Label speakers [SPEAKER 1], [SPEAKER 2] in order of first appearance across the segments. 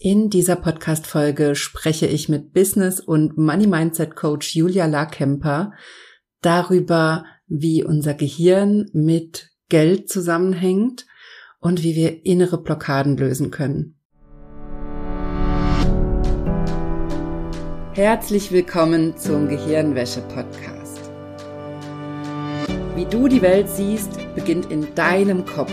[SPEAKER 1] In dieser Podcast-Folge spreche ich mit Business- und Money Mindset Coach Julia Larkemper darüber, wie unser Gehirn mit Geld zusammenhängt und wie wir innere Blockaden lösen können. Herzlich willkommen zum Gehirnwäsche-Podcast. Wie du die Welt siehst, beginnt in deinem Kopf.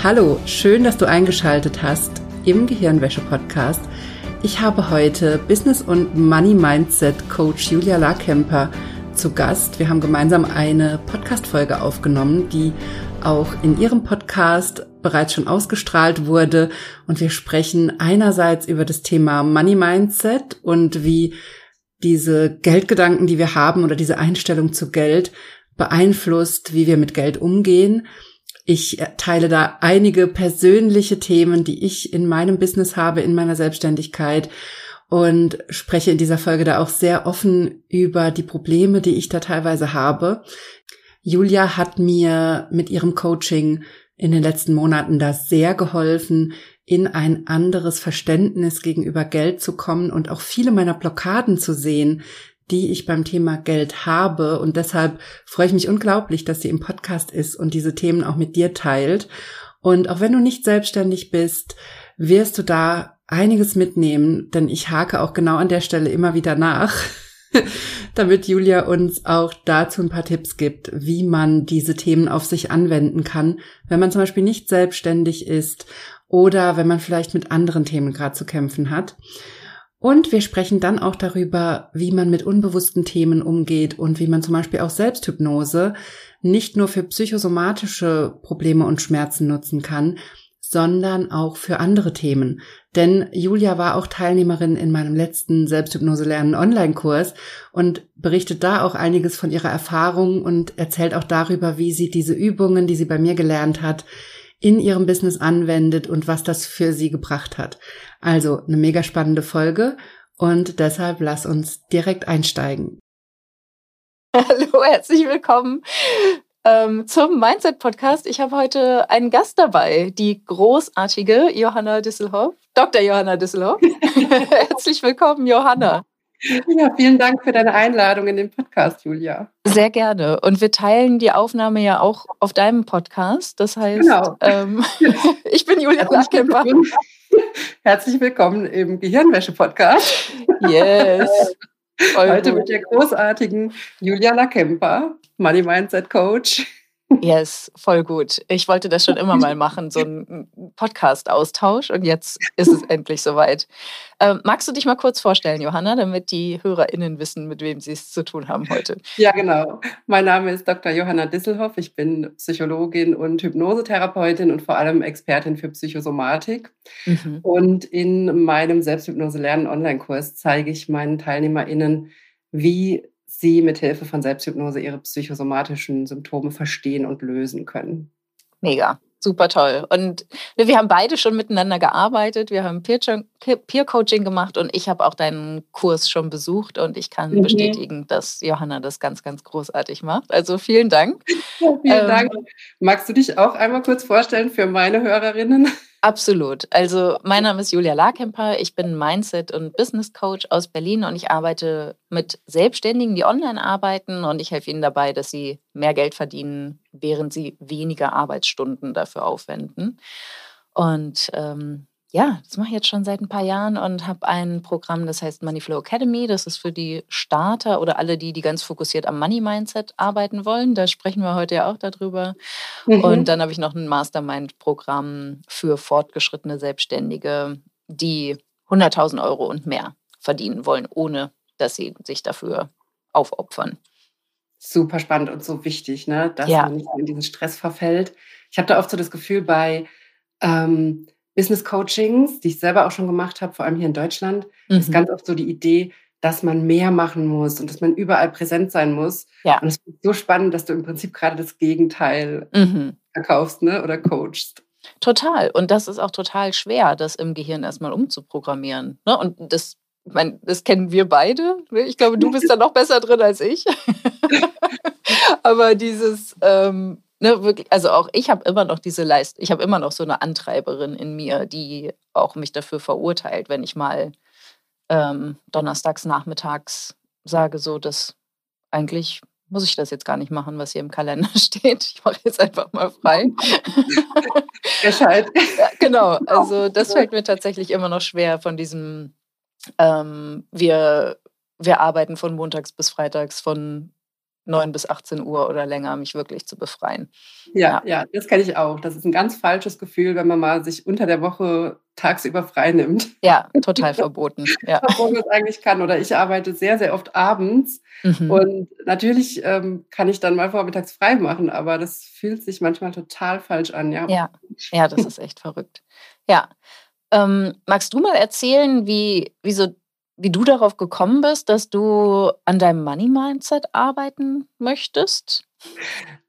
[SPEAKER 1] Hallo, schön, dass du eingeschaltet hast im Gehirnwäsche-Podcast. Ich habe heute Business- und Money-Mindset-Coach Julia Larkemper zu Gast. Wir haben gemeinsam eine Podcast-Folge aufgenommen, die auch in ihrem Podcast bereits schon ausgestrahlt wurde. Und wir sprechen einerseits über das Thema Money Mindset und wie diese Geldgedanken, die wir haben oder diese Einstellung zu Geld beeinflusst, wie wir mit Geld umgehen. Ich teile da einige persönliche Themen, die ich in meinem Business habe, in meiner Selbstständigkeit und spreche in dieser Folge da auch sehr offen über die Probleme, die ich da teilweise habe. Julia hat mir mit ihrem Coaching in den letzten Monaten da sehr geholfen, in ein anderes Verständnis gegenüber Geld zu kommen und auch viele meiner Blockaden zu sehen, die ich beim Thema Geld habe. Und deshalb freue ich mich unglaublich, dass sie im Podcast ist und diese Themen auch mit dir teilt. Und auch wenn du nicht selbstständig bist, wirst du da einiges mitnehmen, denn ich hake auch genau an der Stelle immer wieder nach, damit Julia uns auch dazu ein paar Tipps gibt, wie man diese Themen auf sich anwenden kann, wenn man zum Beispiel nicht selbstständig ist oder wenn man vielleicht mit anderen Themen gerade zu kämpfen hat. Und wir sprechen dann auch darüber, wie man mit unbewussten Themen umgeht und wie man zum Beispiel auch Selbsthypnose nicht nur für psychosomatische Probleme und Schmerzen nutzen kann, sondern auch für andere Themen. Denn Julia war auch Teilnehmerin in meinem letzten Selbsthypnose lernen Online-Kurs und berichtet da auch einiges von ihrer Erfahrung und erzählt auch darüber, wie sie diese Übungen, die sie bei mir gelernt hat, in ihrem Business anwendet und was das für sie gebracht hat. Also eine mega spannende Folge und deshalb lass uns direkt einsteigen.
[SPEAKER 2] Hallo, herzlich willkommen ähm, zum Mindset Podcast. Ich habe heute einen Gast dabei, die großartige Johanna Disselhoff, Dr. Johanna Disselhoff. herzlich willkommen, Johanna.
[SPEAKER 1] Ja, vielen Dank für deine Einladung in den Podcast, Julia.
[SPEAKER 2] Sehr gerne. Und wir teilen die Aufnahme ja auch auf deinem Podcast. Das heißt, genau. ähm, ich bin Julia Lachkemper.
[SPEAKER 1] Herzlich willkommen im Gehirnwäsche-Podcast.
[SPEAKER 2] Yes.
[SPEAKER 1] Heute mit der großartigen Julia Lakemper, Money Mindset Coach.
[SPEAKER 2] Yes, voll gut. Ich wollte das schon immer mal machen, so ein Podcast-Austausch und jetzt ist es endlich soweit. Ähm, magst du dich mal kurz vorstellen, Johanna, damit die HörerInnen wissen, mit wem sie es zu tun haben heute?
[SPEAKER 1] Ja, genau. Mein Name ist Dr. Johanna Disselhoff. Ich bin Psychologin und Hypnosetherapeutin und vor allem Expertin für Psychosomatik. Mhm. Und in meinem Selbsthypnose-Lernen-Online-Kurs zeige ich meinen TeilnehmerInnen, wie sie mit Hilfe von Selbsthypnose ihre psychosomatischen Symptome verstehen und lösen können.
[SPEAKER 2] Mega. Super toll. Und wir haben beide schon miteinander gearbeitet. Wir haben Peer-Coaching gemacht und ich habe auch deinen Kurs schon besucht und ich kann mhm. bestätigen, dass Johanna das ganz, ganz großartig macht. Also vielen Dank.
[SPEAKER 1] Ja, vielen ähm, Dank. Magst du dich auch einmal kurz vorstellen für meine Hörerinnen?
[SPEAKER 2] Absolut. Also mein Name ist Julia Larkemper. Ich bin Mindset- und Business Coach aus Berlin und ich arbeite mit Selbstständigen, die online arbeiten und ich helfe ihnen dabei, dass sie mehr Geld verdienen, während sie weniger Arbeitsstunden dafür aufwenden. Und ähm, ja, das mache ich jetzt schon seit ein paar Jahren und habe ein Programm, das heißt Moneyflow Academy. Das ist für die Starter oder alle, die, die ganz fokussiert am Money Mindset arbeiten wollen. Da sprechen wir heute ja auch darüber. Mhm. Und dann habe ich noch ein Mastermind-Programm für fortgeschrittene Selbstständige, die 100.000 Euro und mehr verdienen wollen, ohne dass sie sich dafür aufopfern.
[SPEAKER 1] Super spannend und so wichtig, ne? dass ja. man nicht in diesen Stress verfällt. Ich habe da oft so das Gefühl bei, ähm, Business Coachings, die ich selber auch schon gemacht habe, vor allem hier in Deutschland, mhm. ist ganz oft so die Idee, dass man mehr machen muss und dass man überall präsent sein muss. Ja. Und es ist so spannend, dass du im Prinzip gerade das Gegenteil mhm. verkaufst ne? oder coachst.
[SPEAKER 2] Total. Und das ist auch total schwer, das im Gehirn erstmal umzuprogrammieren. Ne? Und das, mein, das kennen wir beide. Ich glaube, du bist da noch besser drin als ich. Aber dieses, ähm, ne, wirklich, also auch ich habe immer noch diese Leistung, ich habe immer noch so eine Antreiberin in mir, die auch mich dafür verurteilt, wenn ich mal ähm, donnerstags nachmittags sage, so, dass eigentlich muss ich das jetzt gar nicht machen, was hier im Kalender steht. Ich mache jetzt einfach mal frei. Bescheid. ja, genau, also das fällt mir tatsächlich immer noch schwer von diesem, ähm, wir, wir arbeiten von montags bis freitags von 9 bis 18 Uhr oder länger, mich wirklich zu befreien.
[SPEAKER 1] Ja, ja, ja, das kenne ich auch. Das ist ein ganz falsches Gefühl, wenn man mal sich unter der Woche tagsüber frei nimmt.
[SPEAKER 2] Ja, total verboten. Ja.
[SPEAKER 1] Obwohl man es eigentlich kann. Oder ich arbeite sehr, sehr oft abends. Mhm. Und natürlich ähm, kann ich dann mal vormittags frei machen, aber das fühlt sich manchmal total falsch an. Ja,
[SPEAKER 2] ja, ja das ist echt verrückt. Ja. Ähm, magst du mal erzählen, wie, wie so wie du darauf gekommen bist, dass du an deinem Money-Mindset arbeiten möchtest?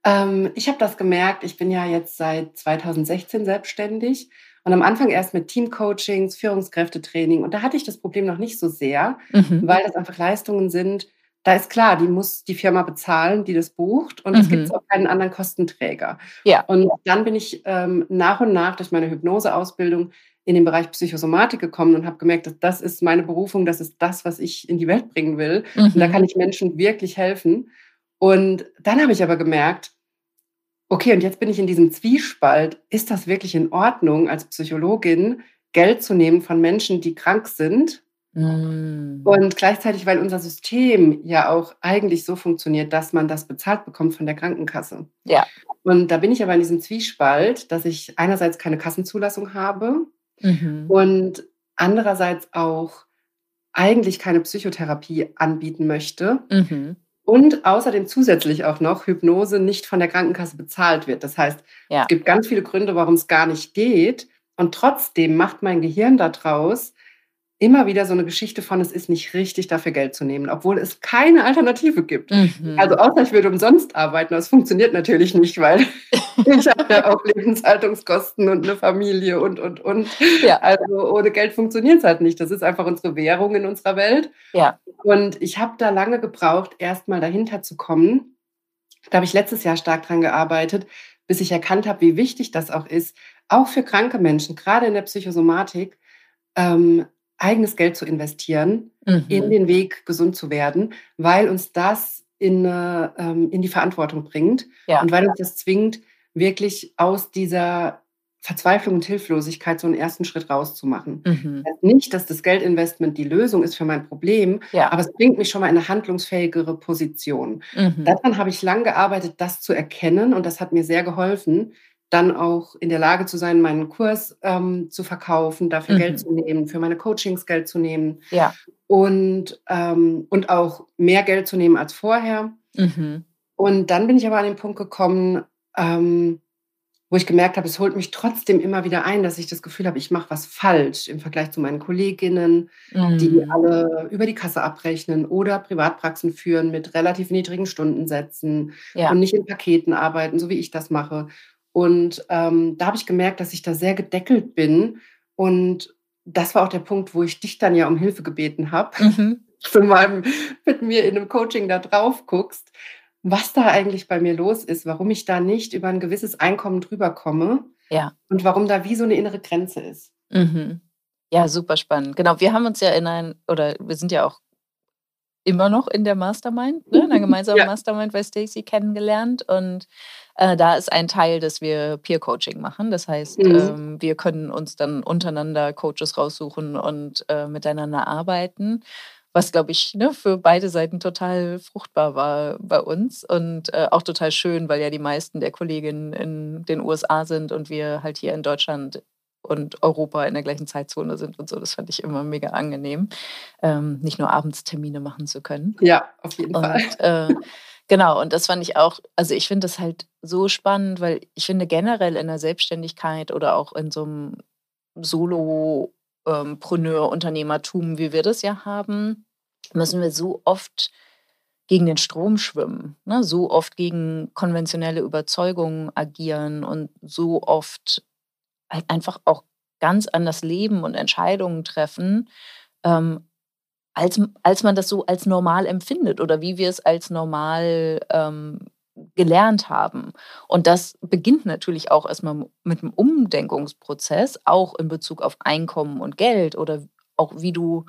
[SPEAKER 1] Ähm, ich habe das gemerkt. Ich bin ja jetzt seit 2016 selbstständig und am Anfang erst mit Teamcoachings, Führungskräftetraining. Und da hatte ich das Problem noch nicht so sehr, mhm. weil das einfach Leistungen sind. Da ist klar, die muss die Firma bezahlen, die das bucht. Und es mhm. gibt auch keinen anderen Kostenträger. Ja. Und dann bin ich ähm, nach und nach durch meine Hypnoseausbildung in den Bereich Psychosomatik gekommen und habe gemerkt, dass das ist meine Berufung, das ist das, was ich in die Welt bringen will. Mhm. Und da mhm. kann ich Menschen wirklich helfen. Und dann habe ich aber gemerkt, okay, und jetzt bin ich in diesem Zwiespalt. Ist das wirklich in Ordnung, als Psychologin Geld zu nehmen von Menschen, die krank sind? Mhm. Und gleichzeitig, weil unser System ja auch eigentlich so funktioniert, dass man das bezahlt bekommt von der Krankenkasse. Ja. Und da bin ich aber in diesem Zwiespalt, dass ich einerseits keine Kassenzulassung habe Mhm. Und andererseits auch eigentlich keine Psychotherapie anbieten möchte. Mhm. Und außerdem zusätzlich auch noch Hypnose nicht von der Krankenkasse bezahlt wird. Das heißt, ja. es gibt ganz viele Gründe, warum es gar nicht geht. Und trotzdem macht mein Gehirn daraus, immer wieder so eine Geschichte von, es ist nicht richtig, dafür Geld zu nehmen, obwohl es keine Alternative gibt. Mhm. Also außer ich würde umsonst arbeiten, das funktioniert natürlich nicht, weil ich habe ja auch Lebenshaltungskosten und eine Familie und, und, und. Ja. Also ohne Geld funktioniert es halt nicht. Das ist einfach unsere Währung in unserer Welt. Ja. Und ich habe da lange gebraucht, erst mal dahinter zu kommen. Da habe ich letztes Jahr stark dran gearbeitet, bis ich erkannt habe, wie wichtig das auch ist, auch für kranke Menschen, gerade in der Psychosomatik, ähm, eigenes Geld zu investieren mhm. in den Weg, gesund zu werden, weil uns das in, äh, in die Verantwortung bringt ja. und weil uns das zwingt, wirklich aus dieser Verzweiflung und Hilflosigkeit so einen ersten Schritt rauszumachen. Mhm. Das nicht, dass das Geldinvestment die Lösung ist für mein Problem, ja. aber es bringt mich schon mal in eine handlungsfähigere Position. Mhm. Daran habe ich lang gearbeitet, das zu erkennen und das hat mir sehr geholfen, dann auch in der Lage zu sein, meinen Kurs ähm, zu verkaufen, dafür mhm. Geld zu nehmen, für meine Coachings Geld zu nehmen ja. und, ähm, und auch mehr Geld zu nehmen als vorher. Mhm. Und dann bin ich aber an den Punkt gekommen, ähm, wo ich gemerkt habe, es holt mich trotzdem immer wieder ein, dass ich das Gefühl habe, ich mache was falsch im Vergleich zu meinen Kolleginnen, mhm. die alle über die Kasse abrechnen oder Privatpraxen führen mit relativ niedrigen Stundensätzen ja. und nicht in Paketen arbeiten, so wie ich das mache. Und ähm, da habe ich gemerkt, dass ich da sehr gedeckelt bin. Und das war auch der Punkt, wo ich dich dann ja um Hilfe gebeten habe, mhm. du mal mit mir in einem Coaching da drauf guckst, was da eigentlich bei mir los ist, warum ich da nicht über ein gewisses Einkommen drüber komme ja. und warum da wie so eine innere Grenze ist.
[SPEAKER 2] Mhm. Ja, super spannend. Genau, wir haben uns ja in ein, oder wir sind ja auch immer noch in der Mastermind, ne, in der gemeinsamen ja. Mastermind bei Stacy kennengelernt. Und äh, da ist ein Teil, dass wir Peer-Coaching machen. Das heißt, mhm. ähm, wir können uns dann untereinander Coaches raussuchen und äh, miteinander arbeiten. Was, glaube ich, ne, für beide Seiten total fruchtbar war bei uns und äh, auch total schön, weil ja die meisten der Kolleginnen in den USA sind und wir halt hier in Deutschland und Europa in der gleichen Zeitzone sind und so. Das fand ich immer mega angenehm, ähm, nicht nur abends Termine machen zu können.
[SPEAKER 1] Ja, auf jeden und, Fall.
[SPEAKER 2] Äh, genau, und das fand ich auch, also ich finde das halt so spannend, weil ich finde generell in der Selbstständigkeit oder auch in so einem Solo-Preneur-Unternehmertum, ähm, wie wir das ja haben, müssen wir so oft gegen den Strom schwimmen, ne? so oft gegen konventionelle Überzeugungen agieren und so oft halt einfach auch ganz anders leben und Entscheidungen treffen, ähm, als, als man das so als normal empfindet oder wie wir es als normal ähm, gelernt haben. Und das beginnt natürlich auch erstmal mit einem Umdenkungsprozess, auch in Bezug auf Einkommen und Geld oder auch wie du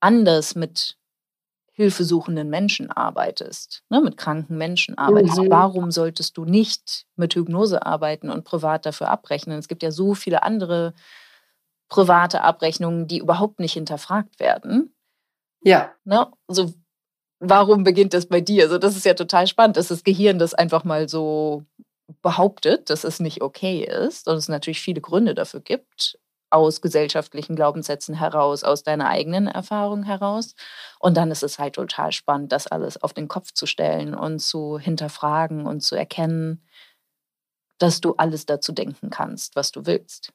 [SPEAKER 2] anders mit hilfesuchenden Menschen arbeitest, ne, mit kranken Menschen arbeitest. Mhm. Warum solltest du nicht mit Hypnose arbeiten und privat dafür abrechnen? Es gibt ja so viele andere private Abrechnungen, die überhaupt nicht hinterfragt werden.
[SPEAKER 1] Ja.
[SPEAKER 2] Ne? Also warum beginnt das bei dir? Also das ist ja total spannend, dass das Gehirn das einfach mal so behauptet, dass es nicht okay ist und es natürlich viele Gründe dafür gibt, gesellschaftlichen Glaubenssätzen heraus, aus deiner eigenen Erfahrung heraus. Und dann ist es halt total spannend, das alles auf den Kopf zu stellen und zu hinterfragen und zu erkennen, dass du alles dazu denken kannst, was du willst.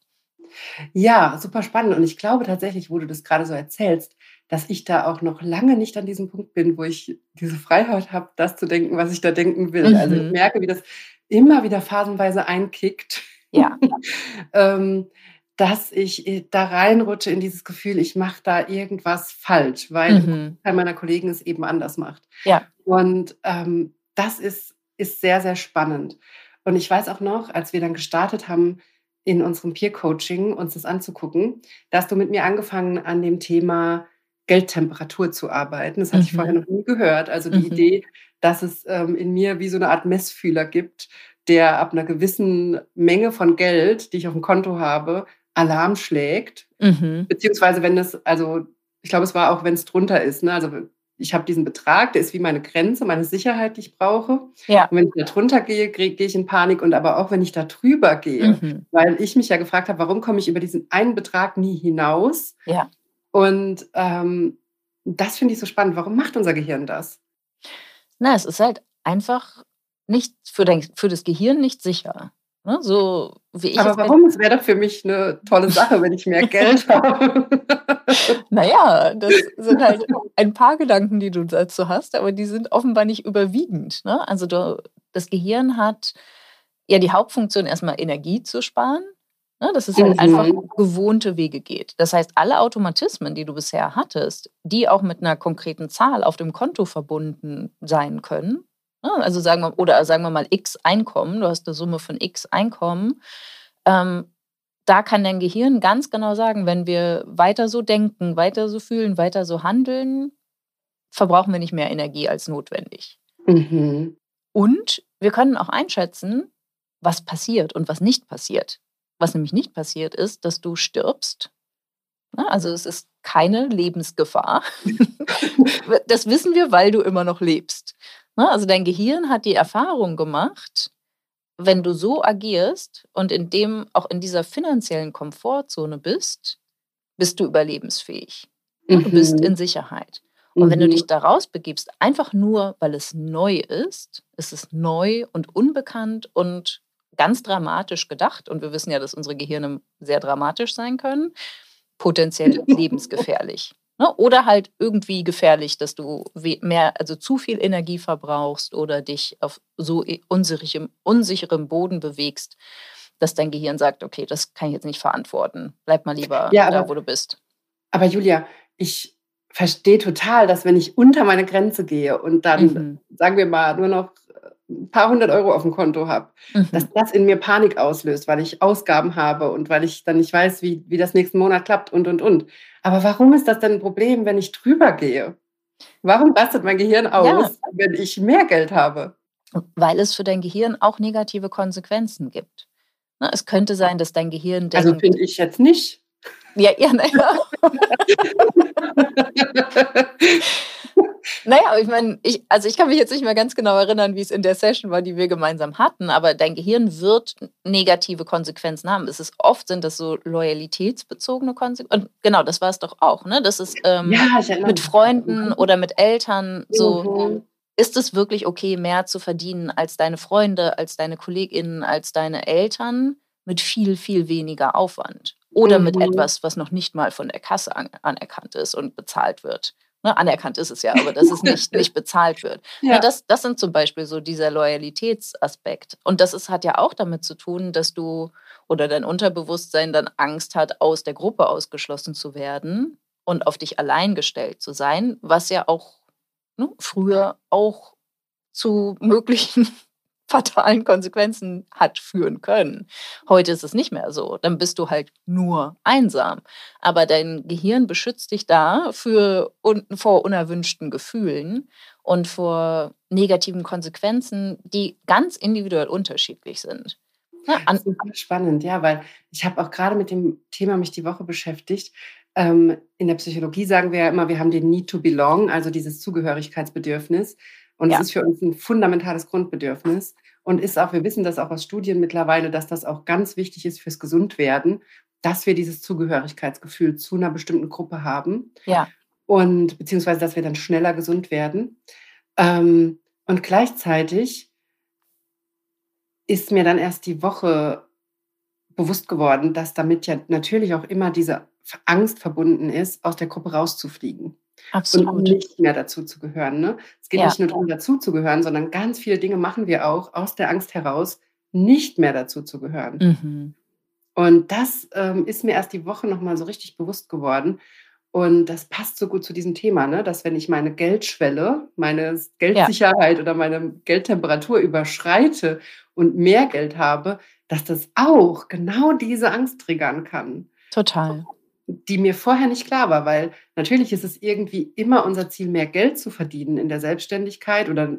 [SPEAKER 1] Ja, super spannend. Und ich glaube tatsächlich, wo du das gerade so erzählst, dass ich da auch noch lange nicht an diesem Punkt bin, wo ich diese Freiheit habe, das zu denken, was ich da denken will. Mhm. Also ich mhm. merke, wie das immer wieder phasenweise einkickt.
[SPEAKER 2] Ja.
[SPEAKER 1] ähm, dass ich äh, da reinrutsche in dieses Gefühl, ich mache da irgendwas falsch, weil mhm. Teil meiner Kollegen es eben anders macht.
[SPEAKER 2] Ja.
[SPEAKER 1] Und ähm, das ist, ist sehr, sehr spannend. Und ich weiß auch noch, als wir dann gestartet haben, in unserem Peer-Coaching uns das anzugucken, da hast du mit mir angefangen an dem Thema Geldtemperatur zu arbeiten. Das hatte mhm. ich vorher noch nie gehört. Also die mhm. Idee, dass es ähm, in mir wie so eine Art Messfühler gibt, der ab einer gewissen Menge von Geld, die ich auf dem Konto habe, Alarm schlägt. Mhm. Beziehungsweise wenn es, also ich glaube, es war auch, wenn es drunter ist. Ne? Also ich habe diesen Betrag, der ist wie meine Grenze, meine Sicherheit, die ich brauche.
[SPEAKER 2] Ja.
[SPEAKER 1] Und wenn ich da drunter gehe, gehe ich in Panik und aber auch wenn ich da drüber gehe, mhm. weil ich mich ja gefragt habe, warum komme ich über diesen einen Betrag nie hinaus?
[SPEAKER 2] Ja.
[SPEAKER 1] Und ähm, das finde ich so spannend. Warum macht unser Gehirn das?
[SPEAKER 2] Na, es ist halt einfach nicht für, dein, für das Gehirn nicht sicher. Ne? So wie ich
[SPEAKER 1] Aber warum? Es wäre doch für mich eine tolle Sache, wenn ich mehr Geld habe.
[SPEAKER 2] naja, das sind halt ein paar Gedanken, die du dazu hast, aber die sind offenbar nicht überwiegend. Ne? Also du, das Gehirn hat ja die Hauptfunktion, erstmal Energie zu sparen. Ne, dass es halt mhm. einfach gewohnte Wege geht. Das heißt, alle Automatismen, die du bisher hattest, die auch mit einer konkreten Zahl auf dem Konto verbunden sein können, ne, also sagen wir, oder sagen wir mal x Einkommen, du hast eine Summe von x Einkommen, ähm, da kann dein Gehirn ganz genau sagen, wenn wir weiter so denken, weiter so fühlen, weiter so handeln, verbrauchen wir nicht mehr Energie als notwendig. Mhm. Und wir können auch einschätzen, was passiert und was nicht passiert. Was nämlich nicht passiert ist, dass du stirbst. Also es ist keine Lebensgefahr. das wissen wir, weil du immer noch lebst. Also dein Gehirn hat die Erfahrung gemacht, wenn du so agierst und in dem auch in dieser finanziellen Komfortzone bist, bist du überlebensfähig. Du mhm. bist in Sicherheit. Und mhm. wenn du mhm. dich daraus begibst, einfach nur, weil es neu ist, ist es neu und unbekannt und ganz dramatisch gedacht, und wir wissen ja, dass unsere Gehirne sehr dramatisch sein können, potenziell lebensgefährlich. Ne? Oder halt irgendwie gefährlich, dass du mehr, also zu viel Energie verbrauchst oder dich auf so unsicherem, unsicherem Boden bewegst, dass dein Gehirn sagt, okay, das kann ich jetzt nicht verantworten. Bleib mal lieber ja, aber, da, wo du bist.
[SPEAKER 1] Aber Julia, ich verstehe total, dass wenn ich unter meine Grenze gehe und dann, mhm. sagen wir mal, nur noch ein paar hundert Euro auf dem Konto habe, mhm. dass das in mir Panik auslöst, weil ich Ausgaben habe und weil ich dann nicht weiß, wie, wie das nächsten Monat klappt und, und, und. Aber warum ist das denn ein Problem, wenn ich drüber gehe? Warum rastet mein Gehirn aus, ja. wenn ich mehr Geld habe?
[SPEAKER 2] Weil es für dein Gehirn auch negative Konsequenzen gibt. Ne, es könnte sein, dass dein Gehirn
[SPEAKER 1] also denkt. Also finde ich jetzt nicht.
[SPEAKER 2] Ja, ja, naja. Naja, ich meine, ich, also ich kann mich jetzt nicht mehr ganz genau erinnern, wie es in der Session war, die wir gemeinsam hatten, aber dein Gehirn wird negative Konsequenzen haben. Es ist oft sind das so loyalitätsbezogene Konsequenzen. Und genau, das war es doch auch, ne? Das ist ähm, ja, mit Freunden oder mit Eltern so. Mhm. Ist es wirklich okay, mehr zu verdienen als deine Freunde, als deine KollegInnen, als deine Eltern mit viel, viel weniger Aufwand? Oder mhm. mit etwas, was noch nicht mal von der Kasse an, anerkannt ist und bezahlt wird. Ne, anerkannt ist es ja, aber dass es nicht, nicht bezahlt wird. Ja. ja. das, das sind zum Beispiel so dieser Loyalitätsaspekt. Und das ist, hat ja auch damit zu tun, dass du oder dein Unterbewusstsein dann Angst hat, aus der Gruppe ausgeschlossen zu werden und auf dich allein gestellt zu sein, was ja auch ne, früher auch zu möglichen fatalen Konsequenzen hat führen können. Heute ist es nicht mehr so. Dann bist du halt nur einsam. Aber dein Gehirn beschützt dich da für, vor unerwünschten Gefühlen und vor negativen Konsequenzen, die ganz individuell unterschiedlich sind.
[SPEAKER 1] Ja, das ist spannend, ja, weil ich habe auch gerade mit dem Thema mich die Woche beschäftigt. Ähm, in der Psychologie sagen wir ja immer, wir haben den Need to belong, also dieses Zugehörigkeitsbedürfnis. Und ja. es ist für uns ein fundamentales Grundbedürfnis und ist auch, wir wissen das auch aus Studien mittlerweile, dass das auch ganz wichtig ist fürs Gesundwerden, dass wir dieses Zugehörigkeitsgefühl zu einer bestimmten Gruppe haben.
[SPEAKER 2] Ja.
[SPEAKER 1] Und beziehungsweise, dass wir dann schneller gesund werden. Ähm, und gleichzeitig ist mir dann erst die Woche bewusst geworden, dass damit ja natürlich auch immer diese Angst verbunden ist, aus der Gruppe rauszufliegen.
[SPEAKER 2] Absolut.
[SPEAKER 1] Und nicht mehr dazu zu gehören. Ne? Es geht ja. nicht nur darum, dazu zu gehören, sondern ganz viele Dinge machen wir auch aus der Angst heraus, nicht mehr dazu zu gehören. Mhm. Und das ähm, ist mir erst die Woche nochmal so richtig bewusst geworden. Und das passt so gut zu diesem Thema, ne? dass wenn ich meine Geldschwelle, meine Geldsicherheit ja. oder meine Geldtemperatur überschreite und mehr Geld habe, dass das auch genau diese Angst triggern kann.
[SPEAKER 2] Total
[SPEAKER 1] die mir vorher nicht klar war, weil natürlich ist es irgendwie immer unser Ziel, mehr Geld zu verdienen in der Selbstständigkeit oder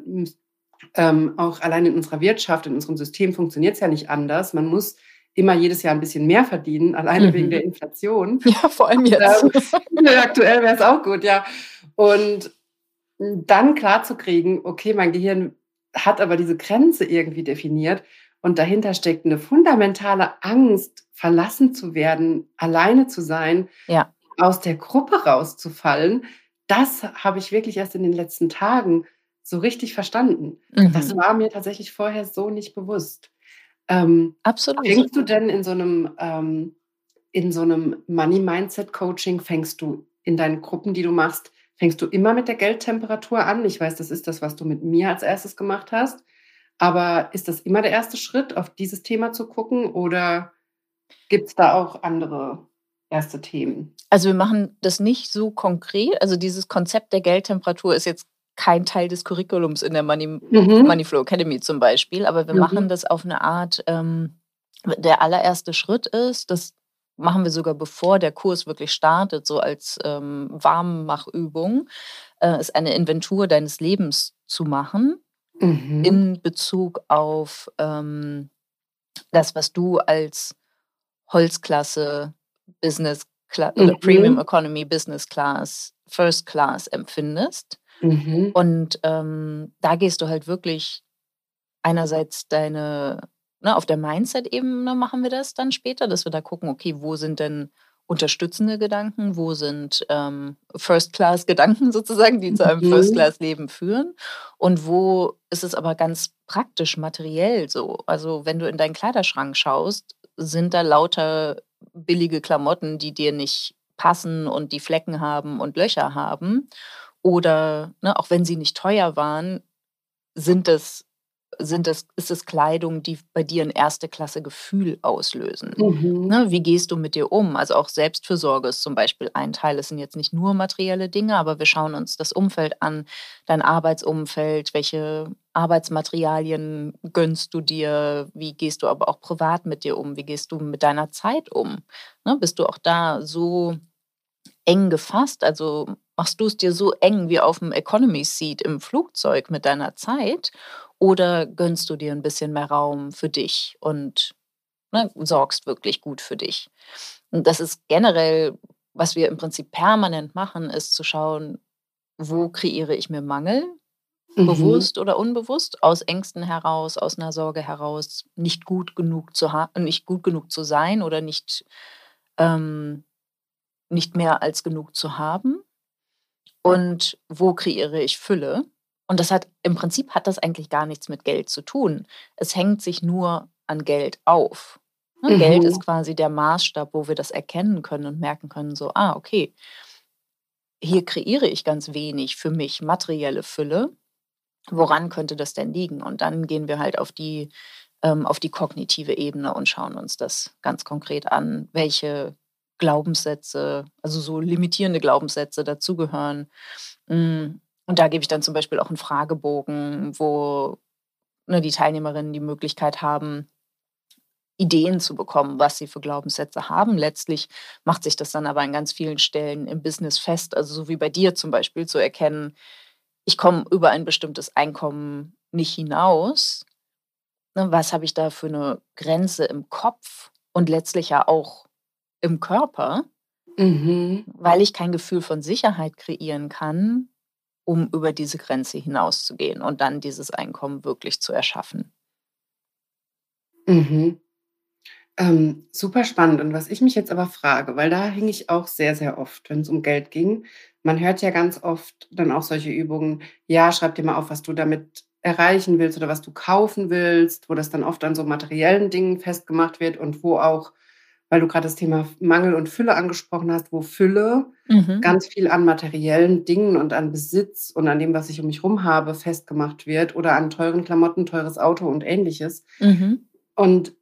[SPEAKER 1] ähm, auch allein in unserer Wirtschaft, in unserem System funktioniert es ja nicht anders. Man muss immer jedes Jahr ein bisschen mehr verdienen, alleine mhm. wegen der Inflation.
[SPEAKER 2] Ja, vor allem jetzt.
[SPEAKER 1] Ähm, aktuell wäre es auch gut, ja. Und dann klar zu kriegen, okay, mein Gehirn hat aber diese Grenze irgendwie definiert und dahinter steckt eine fundamentale Angst, verlassen zu werden, alleine zu sein,
[SPEAKER 2] ja.
[SPEAKER 1] aus der Gruppe rauszufallen. Das habe ich wirklich erst in den letzten Tagen so richtig verstanden. Mhm. Das war mir tatsächlich vorher so nicht bewusst.
[SPEAKER 2] Ähm, Absolut.
[SPEAKER 1] Denkst du denn in so einem, ähm, in so einem Money-Mindset-Coaching, fängst du in deinen Gruppen, die du machst, fängst du immer mit der Geldtemperatur an? Ich weiß, das ist das, was du mit mir als erstes gemacht hast. Aber ist das immer der erste Schritt, auf dieses Thema zu gucken oder gibt es da auch andere erste Themen?
[SPEAKER 2] Also wir machen das nicht so konkret. Also dieses Konzept der Geldtemperatur ist jetzt kein Teil des Curriculums in der Money, mhm. Moneyflow Academy zum Beispiel, aber wir mhm. machen das auf eine Art, ähm, der allererste Schritt ist, das machen wir sogar bevor der Kurs wirklich startet, so als ähm, Warmmachübung, äh, ist eine Inventur deines Lebens zu machen mhm. in Bezug auf ähm, das, was du als Holzklasse, Business Class mhm. oder Premium Economy, Business Class, First Class empfindest. Mhm. Und ähm, da gehst du halt wirklich einerseits deine, ne, auf der Mindset-Ebene machen wir das dann später, dass wir da gucken, okay, wo sind denn unterstützende Gedanken, wo sind ähm, First-Class-Gedanken sozusagen, die zu einem mhm. First-Class-Leben führen und wo ist es aber ganz praktisch, materiell so. Also wenn du in deinen Kleiderschrank schaust, sind da lauter billige Klamotten, die dir nicht passen und die Flecken haben und Löcher haben. Oder ne, auch wenn sie nicht teuer waren, sind es sind das, ist es Kleidung, die bei dir ein erste Klasse Gefühl auslösen? Mhm. Ne, wie gehst du mit dir um? Also auch Selbstfürsorge ist zum Beispiel ein Teil. Es sind jetzt nicht nur materielle Dinge, aber wir schauen uns das Umfeld an, dein Arbeitsumfeld, welche Arbeitsmaterialien gönnst du dir, wie gehst du aber auch privat mit dir um, wie gehst du mit deiner Zeit um? Ne, bist du auch da so eng gefasst? Also machst du es dir so eng wie auf dem Economy Seat im Flugzeug mit deiner Zeit? Oder gönnst du dir ein bisschen mehr Raum für dich und ne, sorgst wirklich gut für dich? Und das ist generell, was wir im Prinzip permanent machen, ist zu schauen, wo kreiere ich mir Mangel, mhm. bewusst oder unbewusst, aus Ängsten heraus, aus einer Sorge heraus, nicht gut genug zu nicht gut genug zu sein oder nicht, ähm, nicht mehr als genug zu haben. Und wo kreiere ich Fülle? Und das hat im Prinzip hat das eigentlich gar nichts mit Geld zu tun. Es hängt sich nur an Geld auf. Ne? Mhm. Geld ist quasi der Maßstab, wo wir das erkennen können und merken können, so, ah, okay, hier kreiere ich ganz wenig für mich materielle Fülle. Woran könnte das denn liegen? Und dann gehen wir halt auf die, ähm, auf die kognitive Ebene und schauen uns das ganz konkret an, welche Glaubenssätze, also so limitierende Glaubenssätze dazugehören. Mm, und da gebe ich dann zum Beispiel auch einen Fragebogen, wo ne, die Teilnehmerinnen die Möglichkeit haben, Ideen zu bekommen, was sie für Glaubenssätze haben. Letztlich macht sich das dann aber an ganz vielen Stellen im Business fest, also so wie bei dir zum Beispiel zu erkennen, ich komme über ein bestimmtes Einkommen nicht hinaus. Ne, was habe ich da für eine Grenze im Kopf und letztlich ja auch im Körper, mhm. weil ich kein Gefühl von Sicherheit kreieren kann, um über diese Grenze hinauszugehen und dann dieses Einkommen wirklich zu erschaffen.
[SPEAKER 1] Mhm. Ähm, super spannend. Und was ich mich jetzt aber frage, weil da hing ich auch sehr, sehr oft, wenn es um Geld ging. Man hört ja ganz oft dann auch solche Übungen, ja, schreib dir mal auf, was du damit erreichen willst oder was du kaufen willst, wo das dann oft an so materiellen Dingen festgemacht wird und wo auch weil du gerade das Thema Mangel und Fülle angesprochen hast, wo Fülle mhm. ganz viel an materiellen Dingen und an Besitz und an dem, was ich um mich herum habe, festgemacht wird oder an teuren Klamotten, teures Auto und ähnliches. Mhm. Und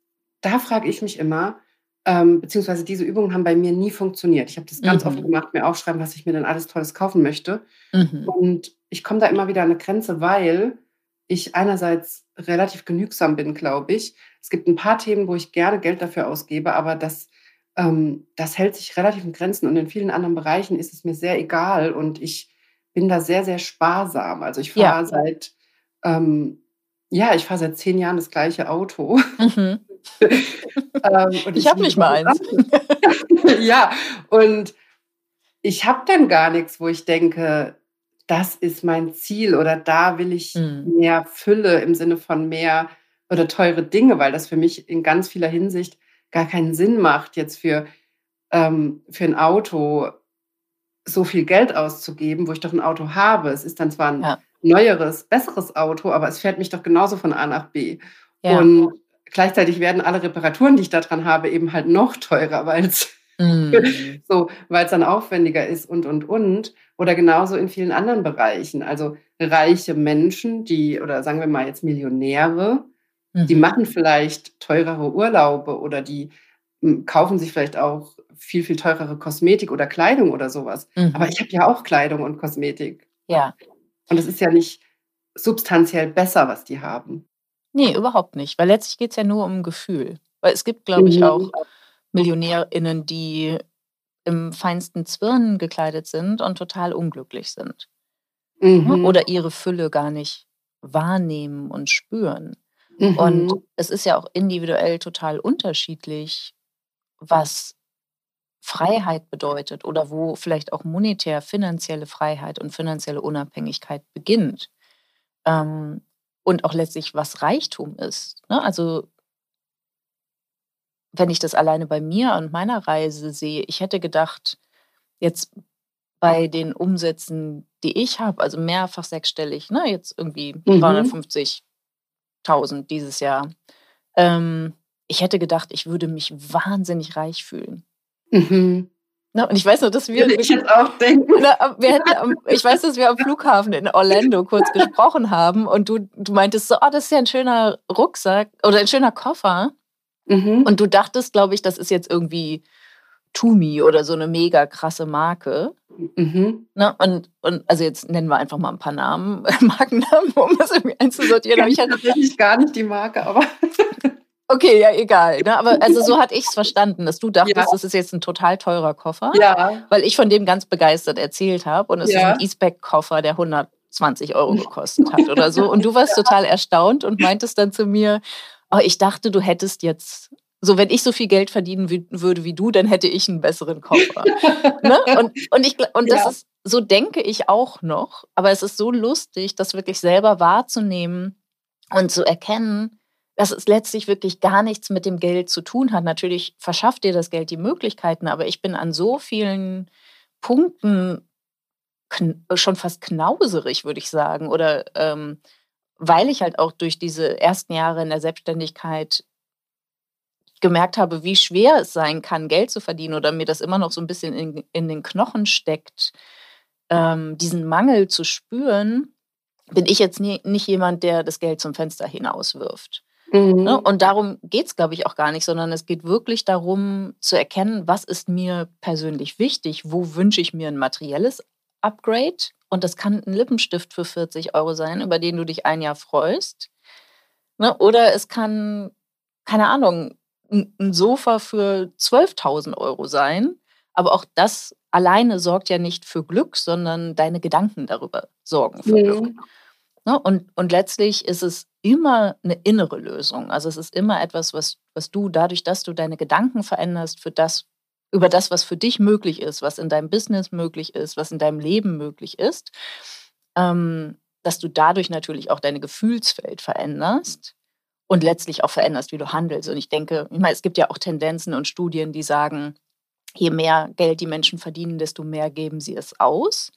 [SPEAKER 1] da frage ich mich immer, ähm, beziehungsweise diese Übungen haben bei mir nie funktioniert. Ich habe das ganz mhm. oft gemacht, mir aufschreiben, was ich mir denn alles Tolles kaufen möchte. Mhm. Und ich komme da immer wieder an eine Grenze, weil ich einerseits relativ genügsam bin, glaube ich. Es gibt ein paar Themen, wo ich gerne Geld dafür ausgebe, aber das, ähm, das hält sich relativ in Grenzen und in vielen anderen Bereichen ist es mir sehr egal und ich bin da sehr, sehr sparsam. Also ich fahre ja. seit, ähm, ja, ich fahre seit zehn Jahren das gleiche Auto. Mhm.
[SPEAKER 2] ähm, ich, ich habe nicht mal eins.
[SPEAKER 1] ja, und ich habe dann gar nichts, wo ich denke, das ist mein Ziel oder da will ich mhm. mehr Fülle im Sinne von mehr oder teure Dinge, weil das für mich in ganz vieler Hinsicht gar keinen Sinn macht, jetzt für, ähm, für ein Auto so viel Geld auszugeben, wo ich doch ein Auto habe. Es ist dann zwar ein ja. neueres, besseres Auto, aber es fährt mich doch genauso von A nach B. Ja. Und gleichzeitig werden alle Reparaturen, die ich daran habe, eben halt noch teurer, weil es Mhm. so, weil es dann aufwendiger ist und, und, und. Oder genauso in vielen anderen Bereichen. Also reiche Menschen, die, oder sagen wir mal jetzt Millionäre, mhm. die machen vielleicht teurere Urlaube oder die hm, kaufen sich vielleicht auch viel, viel teurere Kosmetik oder Kleidung oder sowas. Mhm. Aber ich habe ja auch Kleidung und Kosmetik.
[SPEAKER 2] Ja.
[SPEAKER 1] Und es ist ja nicht substanziell besser, was die haben.
[SPEAKER 2] Nee, überhaupt nicht. Weil letztlich geht es ja nur um Gefühl. Weil es gibt, glaube ich, mhm. auch MillionärInnen, die im feinsten Zwirn gekleidet sind und total unglücklich sind. Ne? Mhm. Oder ihre Fülle gar nicht wahrnehmen und spüren. Mhm. Und es ist ja auch individuell total unterschiedlich, was Freiheit bedeutet oder wo vielleicht auch monetär finanzielle Freiheit und finanzielle Unabhängigkeit beginnt. Ähm, und auch letztlich, was Reichtum ist. Ne? Also wenn ich das alleine bei mir und meiner Reise sehe, ich hätte gedacht, jetzt bei den Umsätzen, die ich habe, also mehrfach sechsstellig, ne, jetzt irgendwie mhm. 350.000 dieses Jahr, ähm, ich hätte gedacht, ich würde mich wahnsinnig reich fühlen. Mhm. Na, und ich weiß noch, dass wir.
[SPEAKER 1] Ich jetzt auch denken.
[SPEAKER 2] Na, wir hätten, ich weiß, dass wir am Flughafen in Orlando kurz gesprochen haben und du, du meintest so, oh, das ist ja ein schöner Rucksack oder ein schöner Koffer. Mhm. Und du dachtest, glaube ich, das ist jetzt irgendwie Tumi oder so eine mega krasse Marke. Mhm. Ne? Und, und also jetzt nennen wir einfach mal ein paar Namen, Markennamen, um das irgendwie einzusortieren.
[SPEAKER 1] Ich hatte tatsächlich gar nicht die Marke, aber.
[SPEAKER 2] Okay, ja, egal. Ne? Aber also so hatte ich es verstanden, dass du dachtest, ja. das ist jetzt ein total teurer Koffer.
[SPEAKER 1] Ja.
[SPEAKER 2] Weil ich von dem ganz begeistert erzählt habe. Und es ja. ist ein E-Spec-Koffer, der 120 Euro gekostet hat oder so. Und du warst ja. total erstaunt und meintest dann zu mir, oh, ich dachte, du hättest jetzt, so wenn ich so viel Geld verdienen würde wie du, dann hätte ich einen besseren Koffer. ne? Und, und, ich, und das ja. ist, so denke ich auch noch, aber es ist so lustig, das wirklich selber wahrzunehmen und zu erkennen, dass es letztlich wirklich gar nichts mit dem Geld zu tun hat. Natürlich verschafft dir das Geld die Möglichkeiten, aber ich bin an so vielen Punkten schon fast knauserig, würde ich sagen, oder ähm, weil ich halt auch durch diese ersten Jahre in der Selbstständigkeit gemerkt habe, wie schwer es sein kann, Geld zu verdienen oder mir das immer noch so ein bisschen in, in den Knochen steckt, ähm, diesen Mangel zu spüren, bin ich jetzt nie, nicht jemand, der das Geld zum Fenster hinauswirft. Mhm. Ne? Und darum geht es, glaube ich, auch gar nicht, sondern es geht wirklich darum zu erkennen, was ist mir persönlich wichtig, wo wünsche ich mir ein materielles Upgrade. Und das kann ein Lippenstift für 40 Euro sein, über den du dich ein Jahr freust. Ne? Oder es kann, keine Ahnung, ein Sofa für 12.000 Euro sein. Aber auch das alleine sorgt ja nicht für Glück, sondern deine Gedanken darüber sorgen für mhm. Glück. Ne? Und, und letztlich ist es immer eine innere Lösung. Also es ist immer etwas, was, was du dadurch, dass du deine Gedanken veränderst für das, über das, was für dich möglich ist, was in deinem Business möglich ist, was in deinem Leben möglich ist, ähm, dass du dadurch natürlich auch deine Gefühlswelt veränderst und letztlich auch veränderst, wie du handelst. Und ich denke, ich meine, es gibt ja auch Tendenzen und Studien, die sagen, je mehr Geld die Menschen verdienen, desto mehr geben sie es aus.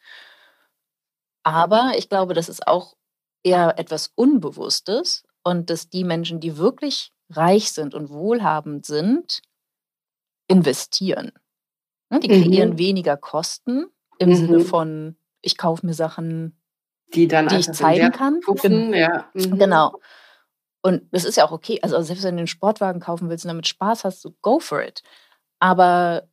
[SPEAKER 2] Aber ich glaube, das ist auch eher etwas Unbewusstes und dass die Menschen, die wirklich reich sind und wohlhabend sind, investieren. Ne, die kreieren mhm. weniger Kosten im mhm. Sinne von, ich kaufe mir Sachen, die, dann die ich zeigen kann. Puffen, ja. Mhm. Genau. Und das ist ja auch okay. Also selbst wenn du einen Sportwagen kaufen willst und damit Spaß hast, so go for it. Aber